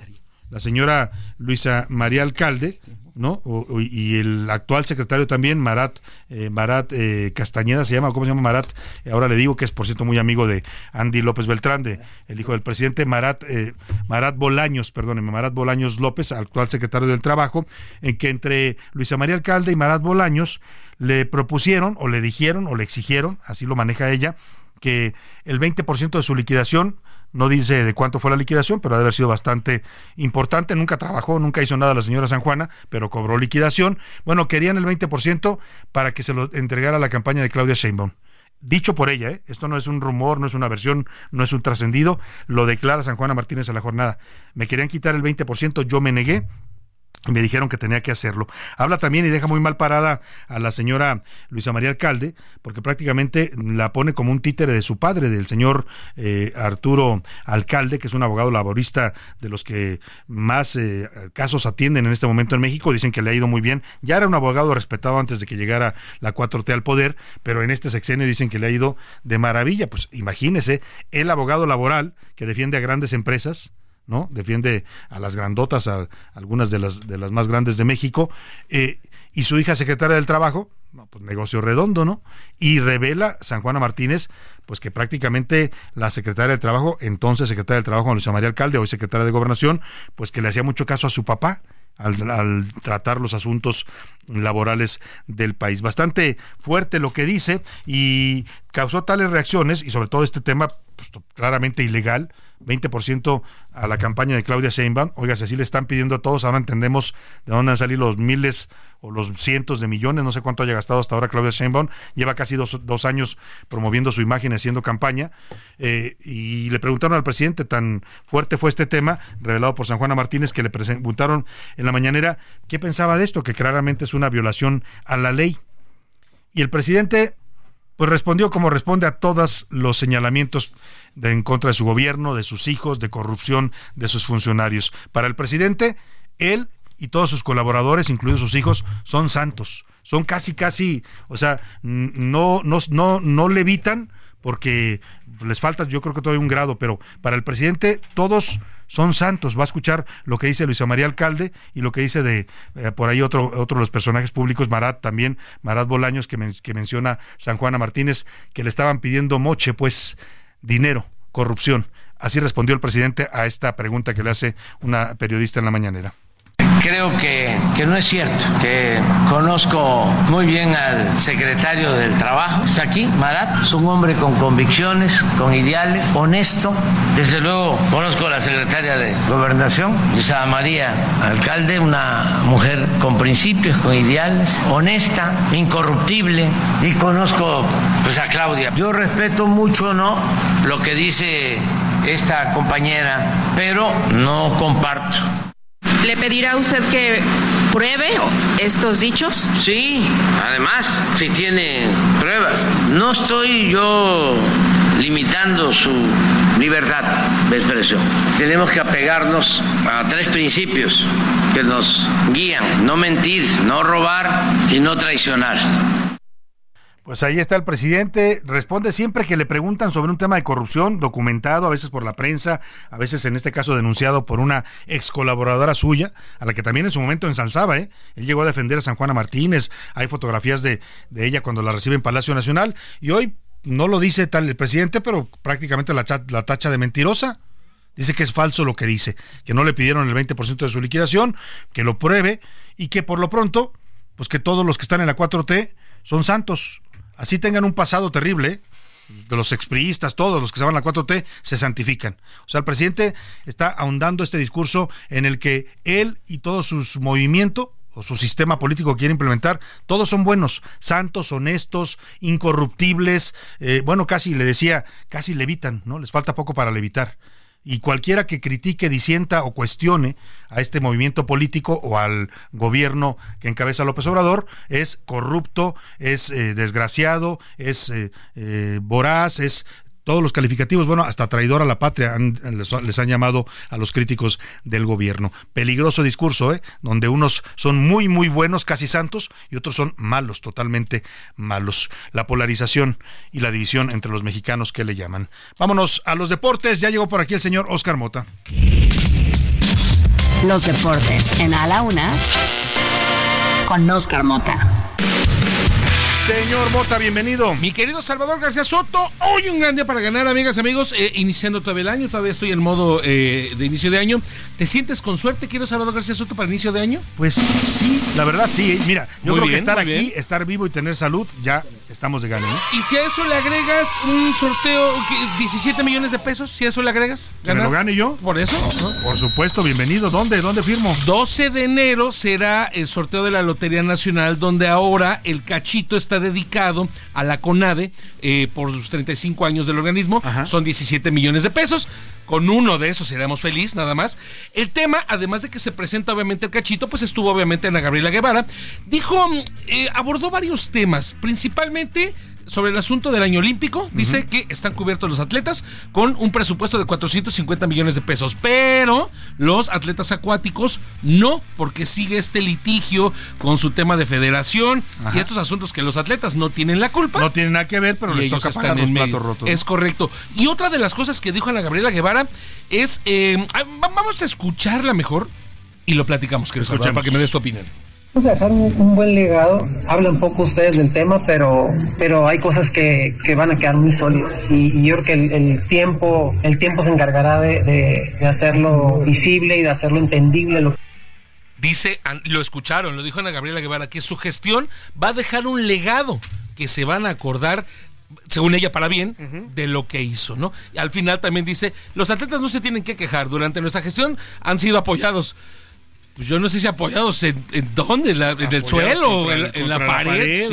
la señora Luisa María Alcalde, ¿no? y el actual secretario también, Marat, eh, Marat eh, Castañeda se llama, ¿cómo se llama Marat? Ahora le digo que es por cierto muy amigo de Andy López Beltrán, de, el hijo del presidente, Marat, eh, Marat Bolaños, perdóneme, Marat Bolaños López, actual secretario del Trabajo, en que entre Luisa María Alcalde y Marat Bolaños le propusieron o le dijeron o le exigieron, así lo maneja ella, que el 20% de su liquidación no dice de cuánto fue la liquidación, pero debe haber sido bastante importante. Nunca trabajó, nunca hizo nada la señora San Juana, pero cobró liquidación. Bueno, querían el 20% para que se lo entregara a la campaña de Claudia Sheinbaum. Dicho por ella, ¿eh? esto no es un rumor, no es una versión, no es un trascendido, lo declara San Juana Martínez a la jornada. Me querían quitar el 20%, yo me negué, me dijeron que tenía que hacerlo. Habla también y deja muy mal parada a la señora Luisa María Alcalde, porque prácticamente la pone como un títere de su padre, del señor eh, Arturo Alcalde, que es un abogado laborista de los que más eh, casos atienden en este momento en México. Dicen que le ha ido muy bien. Ya era un abogado respetado antes de que llegara la 4T al poder, pero en este sexenio dicen que le ha ido de maravilla. Pues imagínese, el abogado laboral que defiende a grandes empresas, ¿no? Defiende a las grandotas, a algunas de las, de las más grandes de México, eh, y su hija secretaria del Trabajo, pues negocio redondo, ¿no? Y revela San Juana Martínez, pues que prácticamente la secretaria del Trabajo, entonces secretaria del Trabajo, Luisa María Alcalde, hoy secretaria de Gobernación, pues que le hacía mucho caso a su papá, al, al, tratar los asuntos laborales del país. Bastante fuerte lo que dice y causó tales reacciones y sobre todo este tema pues, claramente ilegal, 20% a la campaña de Claudia Sheinbaum. Oiga, si así le están pidiendo a todos, ahora entendemos de dónde han salido los miles o los cientos de millones, no sé cuánto haya gastado hasta ahora Claudia Sheinbaum. Lleva casi dos, dos años promoviendo su imagen haciendo campaña. Eh, y le preguntaron al presidente, tan fuerte fue este tema, revelado por San Juana Martínez, que le preguntaron en la mañanera qué pensaba de esto, que claramente es una violación a la ley. Y el presidente pues respondió como responde a todos los señalamientos de, en contra de su gobierno, de sus hijos, de corrupción de sus funcionarios. Para el presidente, él y todos sus colaboradores, incluidos sus hijos, son santos. Son casi, casi, o sea, no, no, no, no levitan porque les falta, yo creo que todavía un grado, pero para el presidente todos son santos. Va a escuchar lo que dice Luisa María Alcalde y lo que dice de eh, por ahí otro, otro de los personajes públicos, Marat también, Marat Bolaños, que, que menciona San Juana Martínez, que le estaban pidiendo moche, pues dinero, corrupción. Así respondió el presidente a esta pregunta que le hace una periodista en la mañanera. Creo que, que, no es cierto, que conozco muy bien al secretario del Trabajo, está aquí, Marat, es un hombre con convicciones, con ideales, honesto. Desde luego conozco a la secretaria de Gobernación, Lisa María Alcalde, una mujer con principios, con ideales, honesta, incorruptible, y conozco pues, a Claudia. Yo respeto mucho ¿no? lo que dice esta compañera, pero no comparto le pedirá usted que pruebe estos dichos? Sí, además, si tiene pruebas. No estoy yo limitando su libertad de expresión. Tenemos que apegarnos a tres principios que nos guían. No mentir, no robar y no traicionar. Pues ahí está el presidente, responde siempre que le preguntan sobre un tema de corrupción, documentado a veces por la prensa, a veces en este caso denunciado por una ex colaboradora suya, a la que también en su momento ensalzaba, ¿eh? Él llegó a defender a San Juana Martínez, hay fotografías de, ella cuando la recibe en Palacio Nacional, y hoy no lo dice tal el presidente, pero prácticamente la, la tacha de mentirosa. Dice que es falso lo que dice, que no le pidieron el 20% de su liquidación, que lo pruebe y que por lo pronto, pues que todos los que están en la 4T son santos así tengan un pasado terrible, de los expriistas, todos los que se van a la 4T, se santifican. O sea, el presidente está ahondando este discurso en el que él y todo su movimiento o su sistema político que quiere implementar, todos son buenos, santos, honestos, incorruptibles, eh, bueno, casi le decía, casi levitan, ¿no? Les falta poco para levitar y cualquiera que critique, disienta o cuestione a este movimiento político o al gobierno que encabeza López Obrador es corrupto, es eh, desgraciado, es eh, eh, voraz, es todos los calificativos, bueno, hasta traidor a la patria les, han llamado a los críticos del gobierno. Peligroso discurso, ¿eh? Donde unos son muy, muy buenos, casi santos, y otros son malos, totalmente malos. La polarización y la división entre los mexicanos que le llaman. Vámonos a los deportes. Ya llegó por aquí el señor Oscar Mota. Los deportes en A la Una con Oscar Mota. Señor Mota, bienvenido. Mi querido Salvador García Soto, hoy un gran día para ganar, amigas, amigos. Eh, iniciando todavía el año, todavía estoy en modo eh, de inicio de año. ¿Te sientes con suerte, querido Salvador García Soto, para inicio de año? Pues sí, la verdad sí. Mira, yo creo que estar aquí, estar vivo y tener salud, ya estamos de gana. Y si a eso le agregas un sorteo, 17 millones de pesos, si a eso le agregas, ¿Que me lo gane yo? Por eso. Por supuesto, bienvenido. ¿Dónde? ¿Dónde firmo? 12 de enero será el sorteo de la Lotería Nacional, donde ahora el cachito está dedicado a la CONADE eh, por los 35 años del organismo. Son 17 millones de pesos. Con uno de esos seremos feliz, nada más. El tema, además de que se presenta obviamente el cachito, pues estuvo obviamente en la Gabriela Guevara. Dijo, eh, abordó varios temas, principalmente sobre el asunto del año olímpico. Dice que están cubiertos los atletas con un presupuesto de 450 millones de pesos, pero los atletas acuáticos no, porque sigue este litigio con su tema de federación y estos asuntos que los atletas no tienen la culpa. No tienen nada que ver, pero les toca pagar los platos rotos. Es correcto. Y otra de las cosas que dijo Ana Gabriela Guevara es, eh, vamos a escucharla mejor y lo platicamos, que para que me des tu opinión. Vamos a dejar un, buen legado. Hablan poco ustedes del tema, pero, pero hay cosas que, que van a quedar muy sólidas. Y, yo creo que el, tiempo, el tiempo se encargará de, de, hacerlo visible y de hacerlo entendible. Dice, lo escucharon, lo dijo Ana Gabriela Guevara, que su gestión va a dejar un legado que se van a acordar según ella para bien, de lo que hizo, ¿no? Y al final también dice, los atletas no se tienen que quejar, durante nuestra gestión han sido apoyados pues yo no sé si apoyados en, dónde, en, el suelo, en, la pared.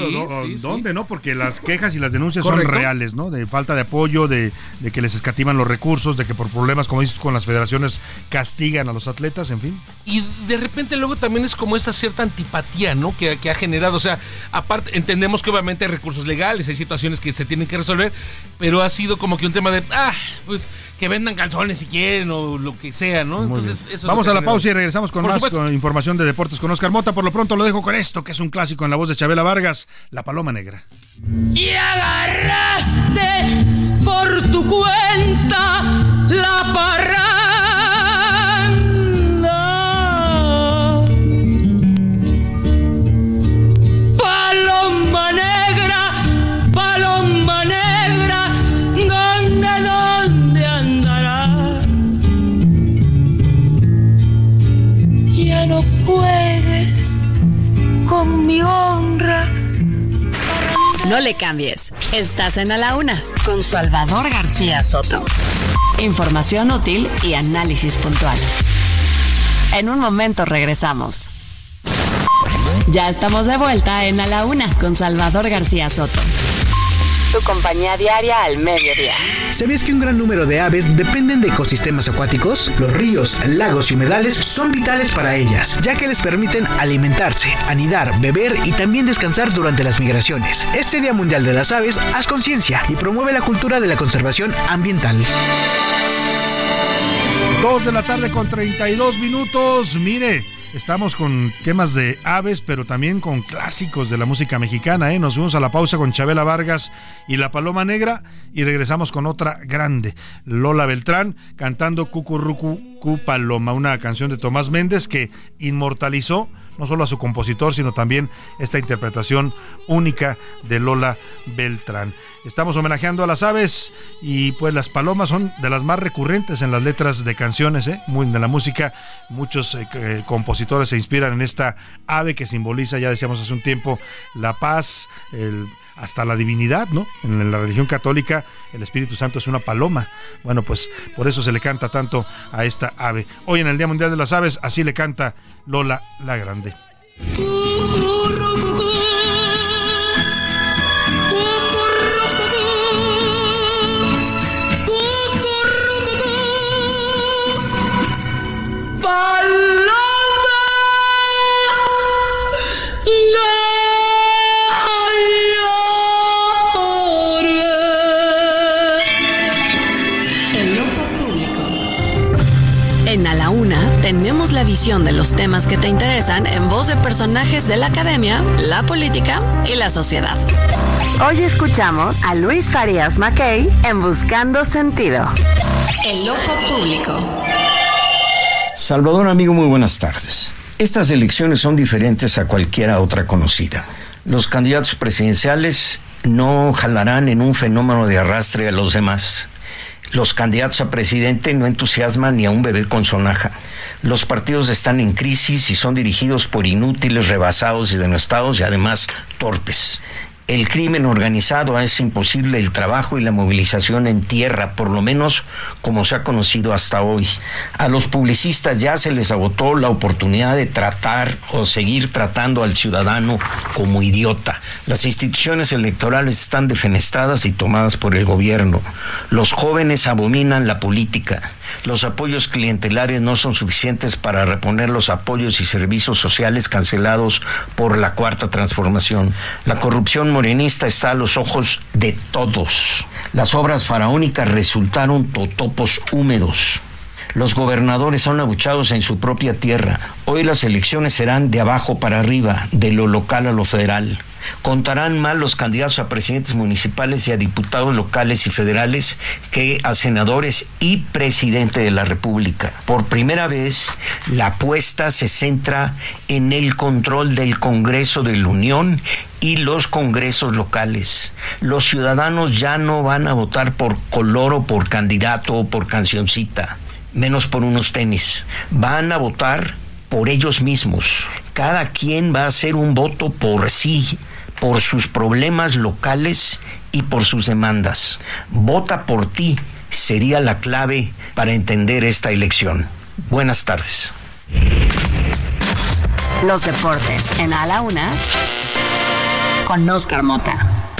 ¿Dónde, no? Porque las quejas y las denuncias son reales, ¿no? De falta de apoyo, de, que les escatiman los recursos, de que por problemas, como dices, con las federaciones castigan a los atletas, en fin. Y de repente luego también es como esa cierta antipatía, ¿no? Que, ha generado. O sea, aparte, entendemos que obviamente hay recursos legales, hay situaciones que se tienen que resolver, pero ha sido como que un tema de, ah, pues que vendan calzones si quieren o lo que sea, ¿no? Entonces, eso Vamos a la pausa y regresamos con más información de deportes con Oscar Mota. Por lo pronto lo dejo con esto, que es un clásico en la voz de Chabela Vargas, La Paloma Negra. Y agarraste por tu cuenta la parra mi honra. No le cambies. Estás en A la Una con Salvador García Soto. Información útil y análisis puntual. En un momento regresamos. Ya estamos de vuelta en A la Una con Salvador García Soto. Tu compañía diaria al mediodía. ¿Sabías que un gran número de aves dependen de ecosistemas acuáticos? Los ríos, lagos y humedales son vitales para ellas, ya que les permiten alimentarse, anidar, beber y también descansar durante las migraciones. Este Día Mundial de las Aves, haz conciencia y promueve la cultura de la conservación ambiental. 2 de la tarde con 32 minutos. Mire, estamos con temas de aves, pero también con clásicos de la música mexicana. ¿eh? Nos fuimos a la pausa con Chabela Vargas y La Paloma Negra y regresamos con otra grande, Lola Beltrán, cantando Cucurrucu Paloma, una canción de Tomás Méndez que inmortalizó no solo a su compositor, sino también esta interpretación única de Lola Beltrán. Estamos homenajeando a las aves y pues las palomas son de las más recurrentes en las letras de canciones, ¿eh? Muy, de la música. Muchos eh, eh, compositores se inspiran en esta ave que simboliza, ya decíamos hace un tiempo, la paz, hasta la divinidad, ¿no? En la religión católica el Espíritu Santo es una paloma. Bueno, pues por eso se le canta tanto a esta ave. Hoy en el Día Mundial de las Aves, así le canta Lola la Grande. Visión de los temas que te interesan en voz de personajes de la academia, la política y la sociedad. Hoy escuchamos a Luis Farías Mackey en Buscando Sentido. El ojo público. Salvador, amigo, muy buenas tardes. Estas elecciones son diferentes a cualquiera otra conocida. Los candidatos presidenciales no jalarán en un fenómeno de arrastre a los demás. Los candidatos a presidente no entusiasman ni a un bebé con sonaja. Los partidos están en crisis y son dirigidos por inútiles, rebasados y denostados y además torpes. El crimen organizado es imposible el trabajo y la movilización en tierra, por lo menos como se ha conocido hasta hoy. A los publicistas ya se les agotó la oportunidad de tratar o seguir tratando al ciudadano como idiota. Las instituciones electorales están defenestradas y tomadas por el gobierno. Los jóvenes abominan la política. Los apoyos clientelares no son suficientes para reponer los apoyos y servicios sociales cancelados por la cuarta transformación. La corrupción morenista está a los ojos de todos. Las obras faraónicas resultaron totopos húmedos. Los gobernadores son abuchados en su propia tierra. Hoy las elecciones serán de abajo para arriba, de lo local a lo federal. Contarán más los candidatos a presidentes municipales y a diputados locales y federales que a senadores y presidente de la República. Por primera vez, la apuesta se centra en el control del Congreso de la Unión y los congresos locales. Los ciudadanos ya no van a votar por color o por candidato o por cancioncita menos por unos tenis. Van a votar por ellos mismos. Cada quien va a hacer un voto por sí, por sus problemas locales y por sus demandas. Vota por ti sería la clave para entender esta elección. Buenas tardes. Los deportes en A la Una con Oscar Mota.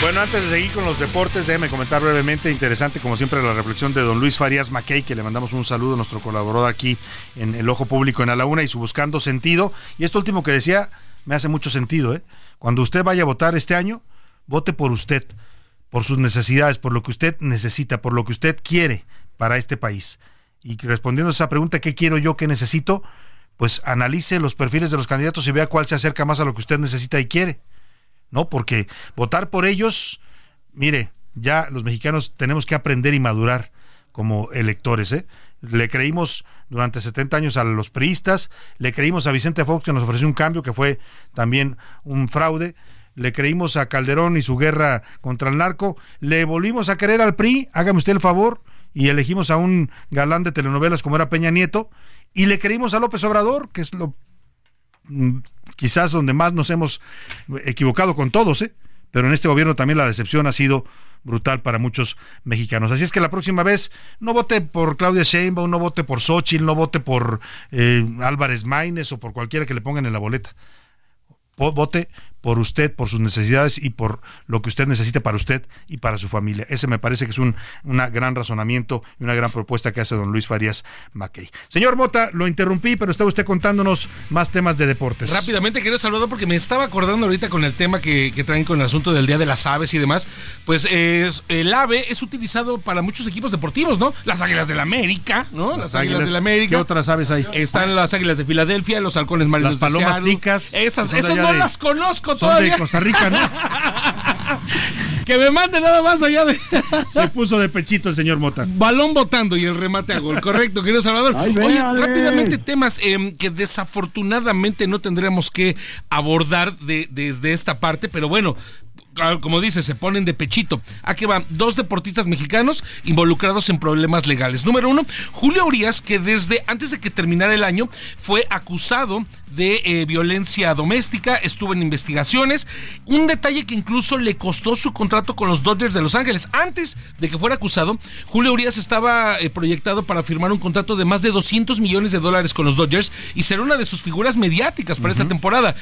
Bueno, antes de seguir con los deportes, déjeme comentar brevemente, interesante como siempre la reflexión de don Luis Farías Mackey, que le mandamos un saludo a nuestro colaborador aquí en El Ojo Público en A la Una y su Buscando Sentido. Y esto último que decía me hace mucho sentido. ¿eh? Cuando usted vaya a votar este año, vote por usted, por sus necesidades, por lo que usted necesita, por lo que usted quiere para este país. Y respondiendo a esa pregunta, ¿qué quiero yo, qué necesito? Pues analice los perfiles de los candidatos y vea cuál se acerca más a lo que usted necesita y quiere. ¿no? Porque votar por ellos, mire, ya los mexicanos tenemos que aprender y madurar como electores, ¿eh? Le creímos durante 70 años a los priistas, le creímos a Vicente Fox que nos ofreció un cambio que fue también un fraude, le creímos a Calderón y su guerra contra el narco, le volvimos a querer al PRI, hágame usted el favor, y elegimos a un galán de telenovelas como era Peña Nieto, y le creímos a López Obrador, que es lo Mm, quizás donde más nos hemos equivocado con todos, ¿eh? pero en este gobierno también la decepción ha sido brutal para muchos mexicanos. Así es que la próxima vez no vote por Claudia Sheinbaum, no vote por Xochitl, no vote por eh, Álvarez Maínez o por cualquiera que le pongan en la boleta. Vote por usted, por sus necesidades y por lo que usted necesite para usted y para su familia. Ese me parece que es un una gran razonamiento y una gran propuesta que hace don Luis Farías Mackey. Señor Mota, lo interrumpí, pero está usted contándonos más temas de deportes. Rápidamente quiero saludar porque me estaba acordando ahorita con el tema que, que traen con el asunto del Día de las Aves y demás. Pues es, el ave es utilizado para muchos equipos deportivos, ¿no? Las Águilas del la América, ¿no? Las, Águilas, del la América. ¿Qué otras aves hay? Están las Águilas de Filadelfia, los Halcones Marinos Las palomas de ticas. Esas, esas no de- las conozco Son todavía. de Costa Rica, ¿no? [LAUGHS] que me mande nada más allá de. [LAUGHS] Se puso de pechito el señor Mota. Balón botando y el remate a gol. Correcto, querido Salvador. Ay, Oye, véale. rápidamente temas eh, que desafortunadamente no tendríamos que abordar de- desde esta parte, pero bueno. Ah, Como dice, se ponen de pechito. Aquí van dos deportistas mexicanos involucrados en problemas legales. Número uno, Julio Urias, que desde antes de que terminara el año fue acusado de eh, violencia doméstica, estuvo en investigaciones. Un detalle que incluso le costó su contrato con los Dodgers de Los Ángeles. Antes de que fuera acusado, Julio Urias estaba eh, proyectado para firmar un contrato de más de 200 millones de dólares con los Dodgers y ser una de sus figuras mediáticas para esta temporada.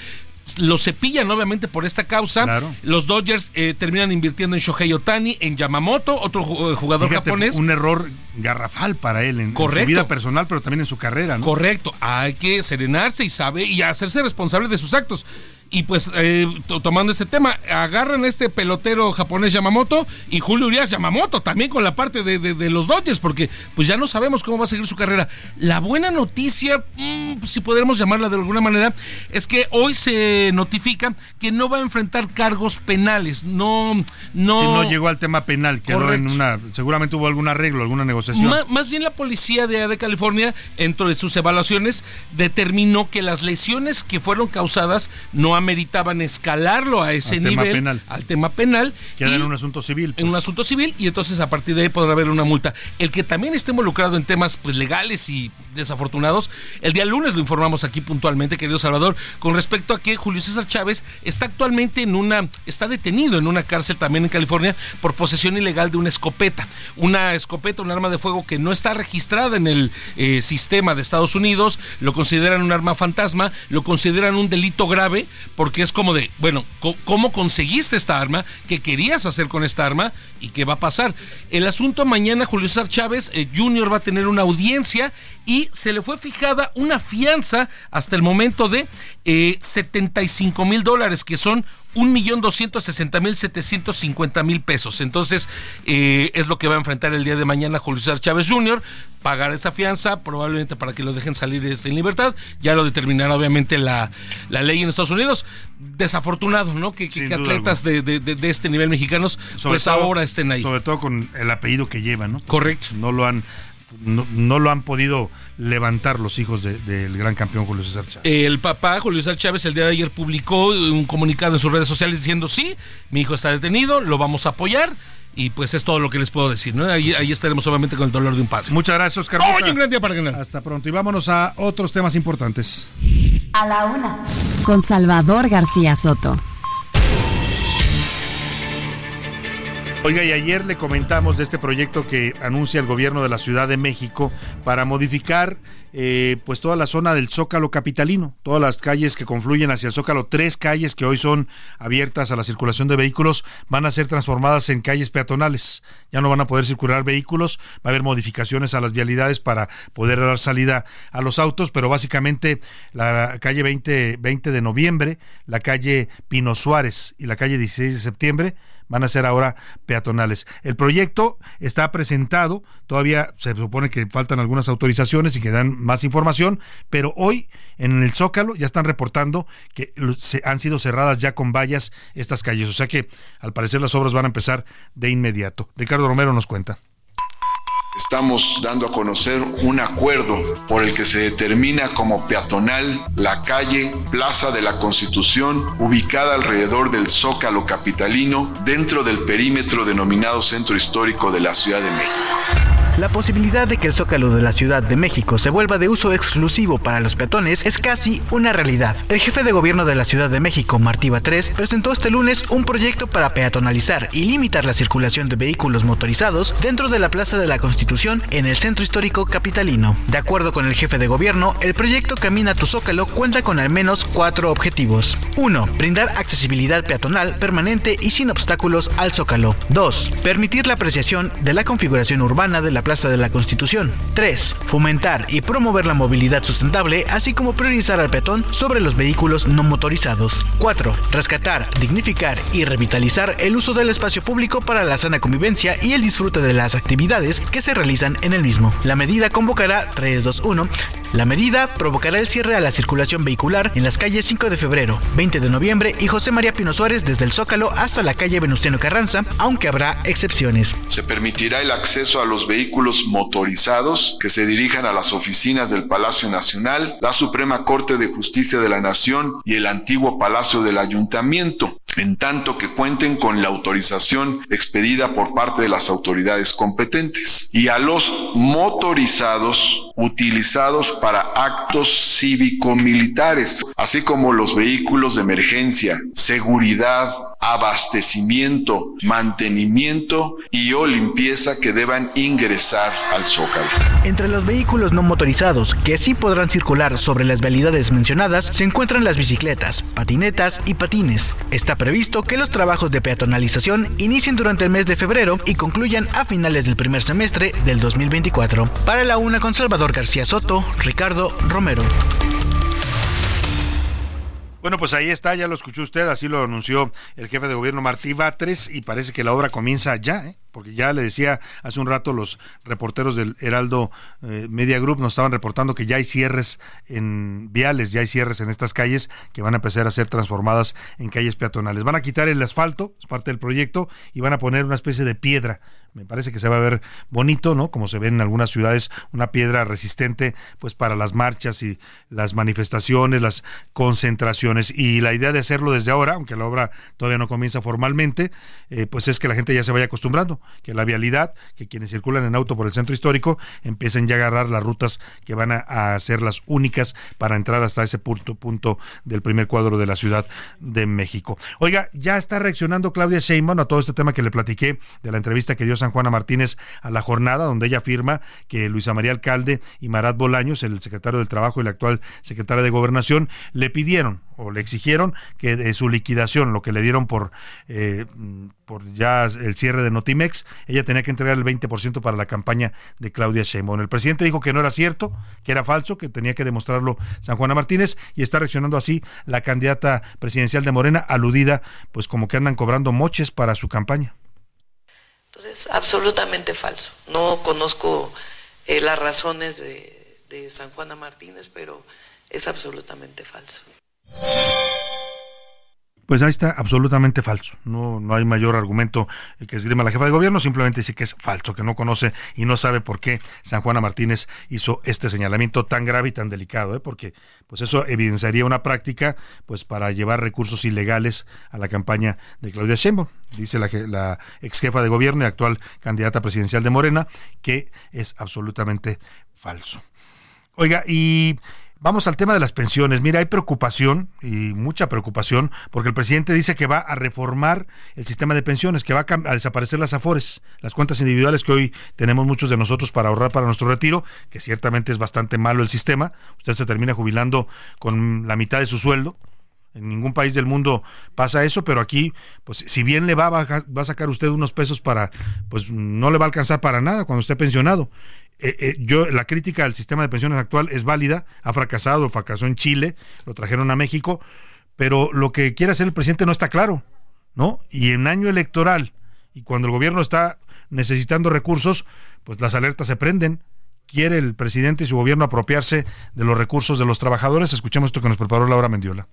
Lo cepillan obviamente por esta causa. Los Dodgers eh, terminan invirtiendo en Shohei Otani, en Yamamoto, otro eh, jugador Fíjate, japonés. Un error garrafal para él en, en su vida personal, pero también en su carrera, ¿no? Correcto, hay que serenarse y sabe y hacerse responsable de sus actos. Y pues eh, to- tomando este tema, agarran a este pelotero japonés Yamamoto y Julio Urias Yamamoto también con la parte de, de- de los Dodgers, porque pues ya no sabemos cómo va a seguir su carrera. La buena noticia, mm, si podremos llamarla de alguna manera, es que hoy se notifica que no va a enfrentar cargos penales. No, no. Si no llegó al tema penal, quedó en Correcto. una. Seguramente hubo algún arreglo, alguna negociación. Más bien la policía de, de California, dentro de sus evaluaciones, determinó que las lesiones que fueron causadas no ameritaban escalarlo a ese Al tema nivel, penal. al tema penal. Queda en un asunto civil. en un pues. asunto civil y entonces a partir de ahí podrá haber una multa. El que también esté involucrado en temas pues legales y desafortunados, el día lunes lo informamos aquí puntualmente, querido Salvador, con respecto a que Julio César Chávez está actualmente en una, está detenido en una cárcel también en California por posesión ilegal de una escopeta. Una escopeta, un arma de fuego que no está registrada en el eh, sistema de Estados Unidos, lo consideran un arma fantasma, lo consideran un delito grave, porque es como de, bueno, ¿cómo conseguiste esta arma? ¿Qué querías hacer con esta arma? ¿Y qué va a pasar? El asunto mañana, Julio César Chávez eh, Jr. va a tener una audiencia y se le fue fijada una fianza hasta el momento de eh, 75 mil dólares, que son 1.260.750.000 pesos. Entonces, eh, es lo que va a enfrentar el día de mañana Julio César Chávez Jr., pagar esa fianza, probablemente para que lo dejen salir en libertad. Ya lo determinará obviamente la, la ley en Estados Unidos. Desafortunado, ¿no? Que, atletas de, de- de- este nivel mexicanos, Sobre pues todo- ahora estén ahí. Sobre todo con el apellido que lleva, ¿no? Correcto. No lo han, no, no lo han podido levantar los hijos de- del gran campeón Julio César Chávez. El papá, Julio César Chávez, el día de ayer publicó un comunicado en sus redes sociales diciendo, sí, mi hijo está detenido, lo vamos a apoyar. Y pues es todo lo que les puedo decir, ¿no? Ahí, ahí estaremos obviamente con el dolor de un padre. Muchas gracias, Oscar. Mota. un gran día para ganar. Hasta pronto. Y vámonos a otros temas importantes. A la una. Con Salvador García Soto. Oiga, y ayer le comentamos de este proyecto que anuncia el gobierno de la Ciudad de México para modificar eh, pues toda la zona del Zócalo capitalino, todas las calles que confluyen hacia el Zócalo, tres calles que hoy son abiertas a la circulación de vehículos van a ser transformadas en calles peatonales. Ya no van a poder circular vehículos, va a haber modificaciones a las vialidades para poder dar salida a los autos, pero básicamente la calle 20, 20 de noviembre, la calle Pino Suárez y la calle 16 de septiembre van a ser ahora peatonales. El proyecto está presentado, todavía se supone que faltan algunas autorizaciones y que dan más información, pero hoy en el Zócalo ya están reportando que se han sido cerradas ya con vallas estas calles, o sea que al parecer las obras van a empezar de inmediato. Ricardo Romero nos cuenta. Estamos dando a conocer un acuerdo por el que se determina como peatonal la calle Plaza de la Constitución, ubicada alrededor del Zócalo Capitalino, dentro del perímetro denominado Centro Histórico de la Ciudad de México. La posibilidad de que el zócalo de la Ciudad de México se vuelva de uso exclusivo para los peatones es casi una realidad. El jefe de gobierno de la Ciudad de México, Martí Batres, presentó este lunes un proyecto para peatonalizar y limitar la circulación de vehículos motorizados dentro de la Plaza de la Constitución en el centro histórico capitalino. De acuerdo con el jefe de gobierno, el proyecto Camina tu Zócalo cuenta con al menos cuatro objetivos. 1. Brindar accesibilidad peatonal permanente y sin obstáculos al Zócalo. 2. Permitir la apreciación de la configuración urbana de la Plaza de la Constitución. 3. Fomentar y promover la movilidad sustentable, así como priorizar al peatón sobre los vehículos no motorizados. 4. Rescatar, dignificar y revitalizar el uso del espacio público para la sana convivencia y el disfrute de las actividades que se realizan en el mismo. La medida convocará 321 la medida provocará el cierre a la circulación vehicular en las calles 5 de febrero, 20 de noviembre y José María Pino Suárez desde el Zócalo hasta la calle Venustiano Carranza, aunque habrá excepciones. Se permitirá el acceso a los vehículos motorizados que se dirijan a las oficinas del Palacio Nacional, la Suprema Corte de Justicia de la Nación y el antiguo Palacio del Ayuntamiento, en tanto que cuenten con la autorización expedida por parte de las autoridades competentes, y a los motorizados utilizados para actos cívico-militares, así como los vehículos de emergencia, seguridad, abastecimiento, mantenimiento y o limpieza que deban ingresar al Zócalo. Entre los vehículos no motorizados que sí podrán circular sobre las vialidades mencionadas se encuentran las bicicletas, patinetas y patines. Está previsto que los trabajos de peatonalización inicien durante el mes de febrero y concluyan a finales del primer semestre del 2024. Para la una con Salvador García Soto, Ricardo Romero. Bueno, pues ahí está, ya lo escuchó usted, así lo anunció el jefe de gobierno Martí Batres y parece que la obra comienza ya, ¿eh? Porque ya le decía hace un rato los reporteros del Heraldo eh, Media Group nos estaban reportando que ya hay cierres en viales, ya hay cierres en estas calles que van a empezar a ser transformadas en calles peatonales. Van a quitar el asfalto, es parte del proyecto, y van a poner una especie de piedra me parece que se va a ver bonito, ¿no? Como se ve en algunas ciudades, una piedra resistente, pues para las marchas y las manifestaciones, las concentraciones. Y la idea de hacerlo desde ahora, aunque la obra todavía no comienza formalmente, eh, pues es que la gente ya se vaya acostumbrando, que la vialidad, que quienes circulan en auto por el centro histórico, empiecen ya a agarrar las rutas que van a, ser las únicas para entrar hasta ese punto, punto del primer cuadro de la Ciudad de México. Oiga, ya está reaccionando Claudia Sheinbaum a todo este tema que le platiqué de la entrevista que dio San Juana Martínez a la jornada, donde ella afirma que Luisa María Alcalde y Marat Bolaños, el secretario del Trabajo y la actual secretaria de Gobernación, le pidieron o le exigieron que de su liquidación, lo que le dieron por, eh, por ya el cierre de Notimex, ella tenía que entregar el 20% para la campaña de Claudia Sheinbaum. El presidente dijo que no era cierto, que era falso, que tenía que demostrarlo San Juana Martínez y está reaccionando así la candidata presidencial de Morena, aludida pues como que andan cobrando moches para su campaña. Entonces, absolutamente falso. No conozco eh, las razones de, de San Juana Martínez, pero es absolutamente falso. Pues ahí está, absolutamente falso. No, no hay mayor argumento que esgrima la jefa de gobierno, simplemente dice que es falso, que no conoce y no sabe por qué San Juana Martínez hizo este señalamiento tan grave y tan delicado, ¿eh? porque pues eso evidenciaría una práctica pues para llevar recursos ilegales a la campaña de Claudia Sheinbaum. Dice la, la ex jefa de gobierno y actual candidata presidencial de Morena que es absolutamente falso. Oiga, y Vamos al tema de las pensiones. Mira, hay preocupación y mucha preocupación porque el presidente dice que va a reformar el sistema de pensiones, que va a, desaparecer las afores, las cuentas individuales que hoy tenemos muchos de nosotros para ahorrar para nuestro retiro, que ciertamente es bastante malo el sistema. Usted se termina jubilando con la mitad de su sueldo. En ningún país del mundo pasa eso, pero aquí, pues si bien le va a, va a sacar usted unos pesos para, pues no le va a alcanzar para nada cuando esté pensionado. Eh, eh, yo la crítica al sistema de pensiones actual es válida, ha fracasado, fracasó en Chile, lo trajeron a México, pero lo que quiere hacer el presidente no está claro, ¿no? Y en año electoral y cuando el gobierno está necesitando recursos, pues las alertas se prenden. Quiere el presidente y su gobierno apropiarse de los recursos de los trabajadores. Escuchemos esto que nos preparó Laura Mendiola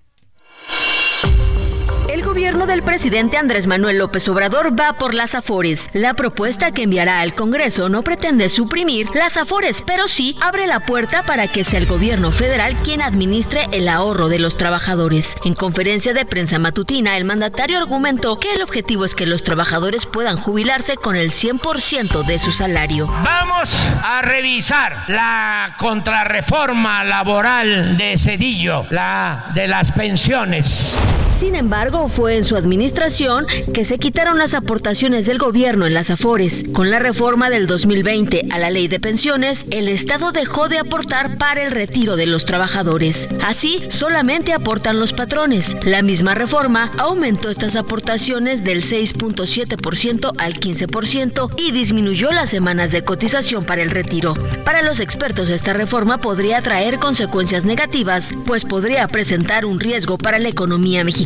gobierno del presidente Andrés Manuel López Obrador va por las Afores. La propuesta que enviará al Congreso no pretende suprimir las Afores, pero sí abre la puerta para que sea el gobierno federal quien administre el ahorro de los trabajadores. En conferencia de prensa matutina, el mandatario argumentó que el objetivo es que los trabajadores puedan jubilarse con el 100% de su salario. Vamos a revisar la contrarreforma laboral de Cedillo, la de las pensiones. Sin embargo, fue en su administración que se quitaron las aportaciones del gobierno en las Afores. Con la reforma del 2020 a la ley de pensiones, el Estado dejó de aportar para el retiro de los trabajadores. Así, solamente aportan los patrones. La misma reforma aumentó estas aportaciones del 6.7% al 15% y disminuyó las semanas de cotización para el retiro. Para los expertos, esta reforma podría traer consecuencias negativas, pues podría presentar un riesgo para la economía mexicana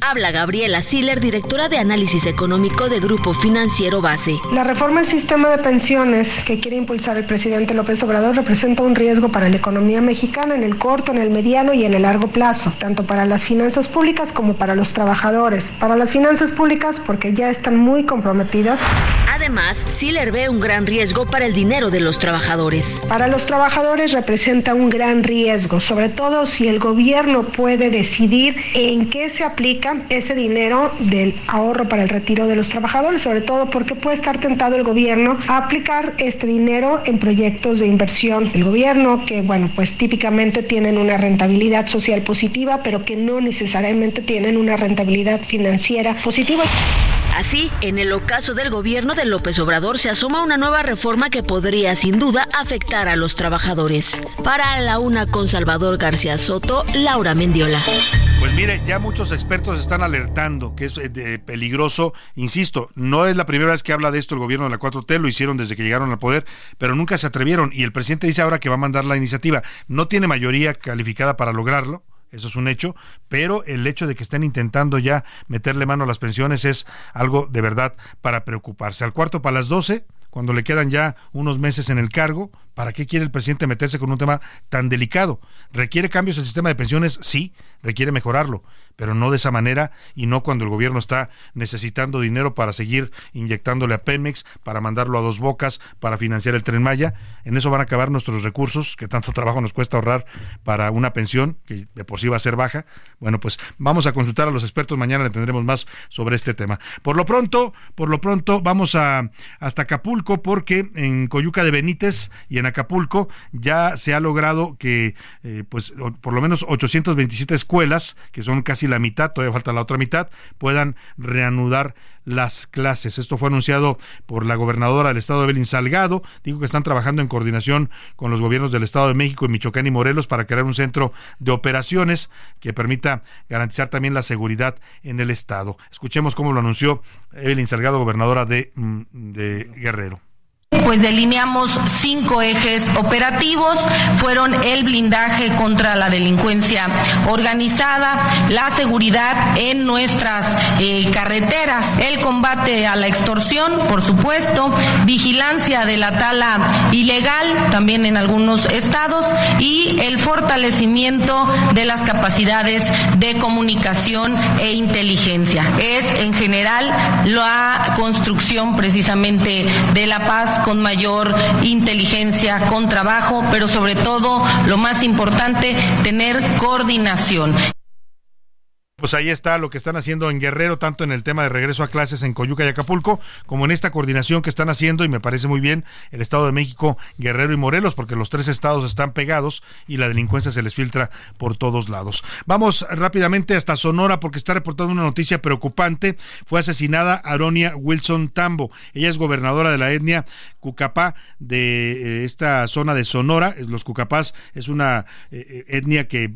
Habla Gabriela Siller, directora de análisis económico de Grupo Financiero Base. La reforma al sistema de pensiones que quiere impulsar el presidente López Obrador representa un riesgo para la economía mexicana en el corto, en el mediano y en el largo plazo, tanto para las finanzas públicas como para los trabajadores. Para las finanzas públicas porque ya están muy comprometidas. Además, Siller ve un gran riesgo para el dinero de los trabajadores. Para los trabajadores representa un gran riesgo, sobre todo si el gobierno puede decidir en qué se se aplica ese dinero del ahorro para el retiro de los trabajadores, sobre todo porque puede estar tentado el gobierno a aplicar este dinero en proyectos de inversión. El gobierno que, bueno, pues típicamente tienen una rentabilidad social positiva, pero que no necesariamente tienen una rentabilidad financiera positiva. Así, en el ocaso del gobierno de López Obrador se asoma una nueva reforma que podría sin duda afectar a los trabajadores. Para la una con Salvador García Soto, Laura Mendiola. Pues mire, ya muchos expertos están alertando que es eh, peligroso. Insisto, no es la primera vez que habla de esto el gobierno de la 4T, lo hicieron desde que llegaron al poder, pero nunca se atrevieron. Y el presidente dice ahora que va a mandar la iniciativa. No tiene mayoría calificada para lograrlo eso es un hecho, pero el hecho de que estén intentando ya meterle mano a las pensiones es algo de verdad para preocuparse. Al cuarto para las 12, cuando le quedan ya unos meses en el cargo, ¿para qué quiere el presidente meterse con un tema tan delicado? ¿Requiere cambios el sistema de pensiones? Sí, requiere mejorarlo, pero no de esa manera y no cuando el gobierno está necesitando dinero para seguir inyectándole a Pemex, para mandarlo a dos bocas, para financiar el tren Maya. En eso van a acabar nuestros recursos, que tanto trabajo nos cuesta ahorrar para una pensión, que de por sí va a ser baja. Bueno, pues vamos a consultar a los expertos, mañana le tendremos más sobre este tema. Por lo pronto, por lo pronto, vamos a hasta Acapulco, porque en Coyuca de Benítez y en Acapulco ya se ha logrado que, eh, pues, por lo menos 827 escuelas, que son casi la mitad, todavía falta la otra mitad, puedan reanudar las clases. Esto fue anunciado por la gobernadora del estado de Belín Salgado. Dijo que están trabajando en coordinación con los gobiernos del estado de México, y Michoacán y Morelos para crear un centro de operaciones que permita garantizar también la seguridad en el estado. Escuchemos cómo lo anunció Evelyn Salgado, gobernadora de, mm, de Guerrero pues delineamos cinco ejes operativos. Fueron el blindaje contra la delincuencia organizada, la seguridad en nuestras eh, carreteras, el combate a la extorsión, por supuesto, vigilancia de la tala ilegal, también en algunos estados, y el fortalecimiento de las capacidades de comunicación e inteligencia. Es en general la construcción precisamente de la paz con mayor inteligencia, con trabajo, pero sobre todo, lo más importante, tener coordinación. Pues ahí está lo que están haciendo en Guerrero, tanto en el tema de regreso a clases en Coyuca y Acapulco, como en esta coordinación que están haciendo, y me parece muy bien, el Estado de México, Guerrero y Morelos, porque los tres estados están pegados y la delincuencia se les filtra por todos lados. Vamos rápidamente hasta Sonora, porque está reportando una noticia preocupante. Fue asesinada Aronia Wilson Tambo. Ella es gobernadora de la etnia Cucapá de eh, esta zona de Sonora. Los Cucapás es una eh, eh, etnia que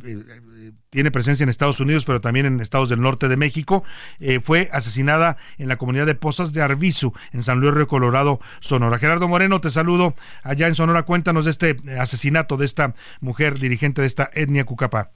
tiene presencia en Estados Unidos, pero también en estados del norte de México. Eh, fue asesinada en la comunidad de Pozas de Arbizu, en San Luis Río Colorado, Sonora. Gerardo Moreno, te saludo allá en Sonora. Cuéntanos de este eh, asesinato de esta mujer dirigente de esta etnia Cucapá.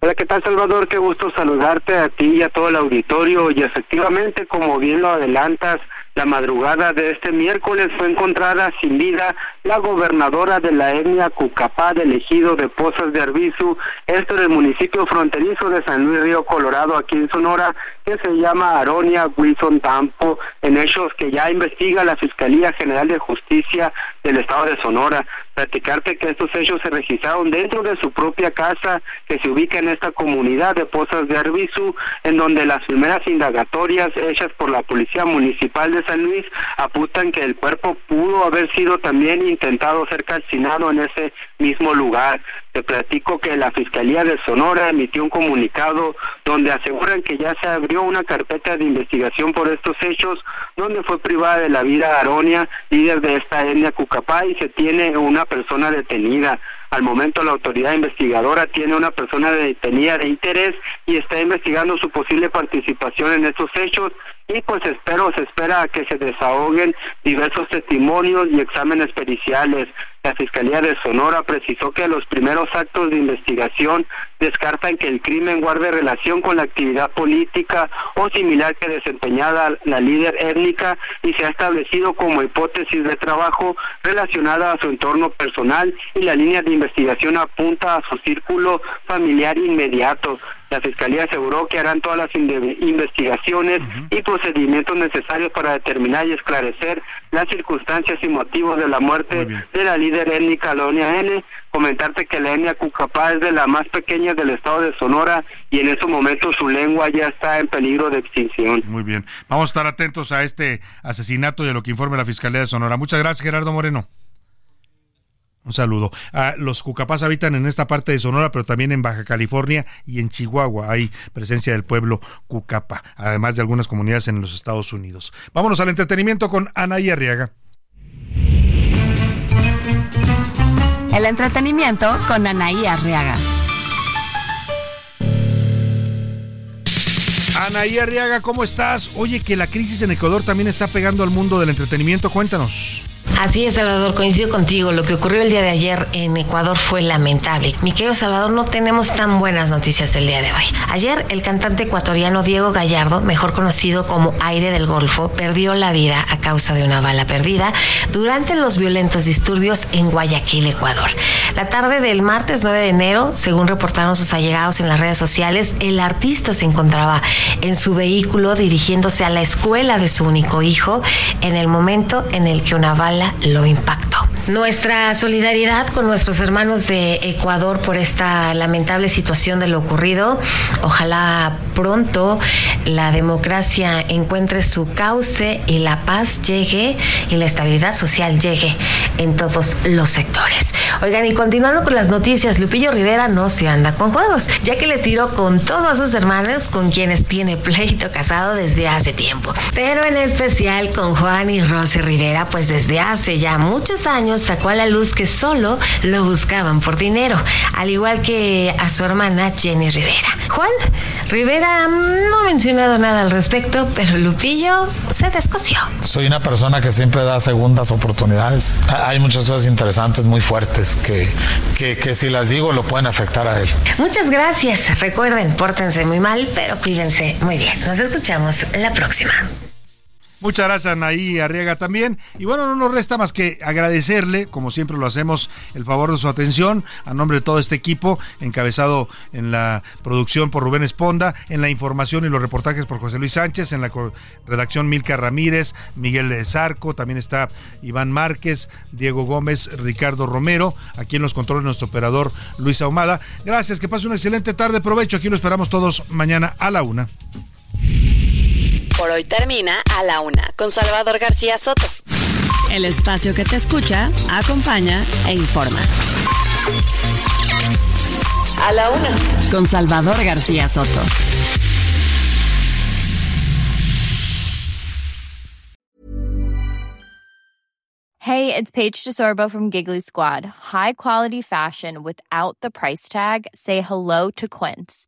Hola, ¿qué tal Salvador? Qué gusto saludarte a ti y a todo el auditorio. Y efectivamente, como bien lo adelantas, La madrugada de este miércoles fue encontrada sin vida la gobernadora de la etnia Cucapá del ejido de Pozas de Arbizu, esto en el municipio fronterizo de San Luis Río Colorado, aquí en Sonora, que se llama Aronia Wilson Tampo, en hechos que ya investiga la Fiscalía General de Justicia del Estado de Sonora. Platicarte que estos hechos se registraron dentro de su propia casa que se ubica en esta comunidad de Pozas de Arbizu, en donde las primeras indagatorias hechas por la Policía Municipal de San Luis apuntan que el cuerpo pudo haber sido también intentado ser calcinado en ese mismo lugar. Te platico que la Fiscalía de Sonora emitió un comunicado donde aseguran que ya se abrió una carpeta de investigación por estos hechos, donde fue privada de la vida Aronia, líder de esta etnia Cucapá, y se tiene una persona detenida. Al momento la autoridad investigadora tiene una persona detenida de interés y está investigando su posible participación en estos hechos y pues espero, se espera que se desahoguen diversos testimonios y exámenes periciales. La Fiscalía de Sonora precisó que los primeros actos de investigación descartan que el crimen guarde relación con la actividad política o similar que desempeñada la líder étnica y se ha establecido como hipótesis de trabajo relacionada a su entorno personal y la línea de investigación apunta a su círculo familiar inmediato. La Fiscalía aseguró que harán todas las investigaciones y procedimientos necesarios para determinar y esclarecer las circunstancias y motivos de la muerte de la líder étnica Lonia N. Comentarte que la etnia Cucapá es de la más pequeña del estado de Sonora y en estos momentos su lengua ya está en peligro de extinción. Muy bien. Vamos a estar atentos a este asesinato y a lo que informe la Fiscalía de Sonora. Muchas gracias, Gerardo Moreno. Un saludo. Ah, los cucapás habitan en esta parte de Sonora, pero también en Baja California y en Chihuahua hay presencia del pueblo cucapa, además de algunas comunidades en los Estados Unidos. Vámonos al entretenimiento con Anaí Arriaga. El entretenimiento con Anaí Arriaga. Anaí Arriaga, ¿cómo estás? Oye, que la crisis en Ecuador también está pegando al mundo del entretenimiento. Cuéntanos. Así es, Salvador, coincido contigo. Lo que ocurrió el día de ayer en Ecuador fue lamentable. Mi querido Salvador, no tenemos tan buenas noticias el día de hoy. Ayer, el cantante ecuatoriano Diego Gallardo, mejor conocido como Aire del Golfo, perdió la vida a causa de una bala perdida durante los violentos disturbios en Guayaquil, Ecuador. La tarde del martes 9 de enero, según reportaron sus allegados en las redes sociales, el artista se encontraba en su vehículo dirigiéndose a la escuela de su único hijo en el momento en el que una bala lo impactó. Nuestra solidaridad con nuestros hermanos de Ecuador por esta lamentable situación de lo ocurrido. Ojalá pronto la democracia encuentre su cauce y la paz llegue y la estabilidad social llegue en todos los sectores. Oigan, y continuando con las noticias, Lupillo Rivera no se anda con juegos, ya que les tiró con todos sus hermanos con quienes tiene pleito casado desde hace tiempo. Pero en especial con Juan y Rosy Rivera, pues desde hace ya muchos años sacó a la luz que solo lo buscaban por dinero, al igual que a su hermana Jenny Rivera. Juan Rivera no ha mencionado nada al respecto, pero Lupillo se descoció. Soy una persona que siempre da segundas oportunidades. Hay muchas cosas interesantes, muy fuertes, que, que, que si las digo lo pueden afectar a él. Muchas gracias. Recuerden, pórtense muy mal, pero cuídense muy bien. Nos escuchamos la próxima. Muchas gracias, Anaí Arriaga también. Y bueno, no nos resta más que agradecerle, como siempre lo hacemos, el favor de su atención a nombre de todo este equipo, encabezado en la producción por Rubén Esponda, en la información y los reportajes por José Luis Sánchez, en la redacción Milka Ramírez, Miguel Zarco, también está Iván Márquez, Diego Gómez, Ricardo Romero, aquí en los controles nuestro operador Luis Ahumada. Gracias, que pase una excelente tarde, provecho, aquí lo esperamos todos mañana a la una. Por hoy termina A la Una con Salvador García Soto. El espacio que te escucha, acompaña e informa. A la Una con Salvador García Soto. Hey, it's Paige DeSorbo from Giggly Squad. High quality fashion without the price tag. Say hello to Quince.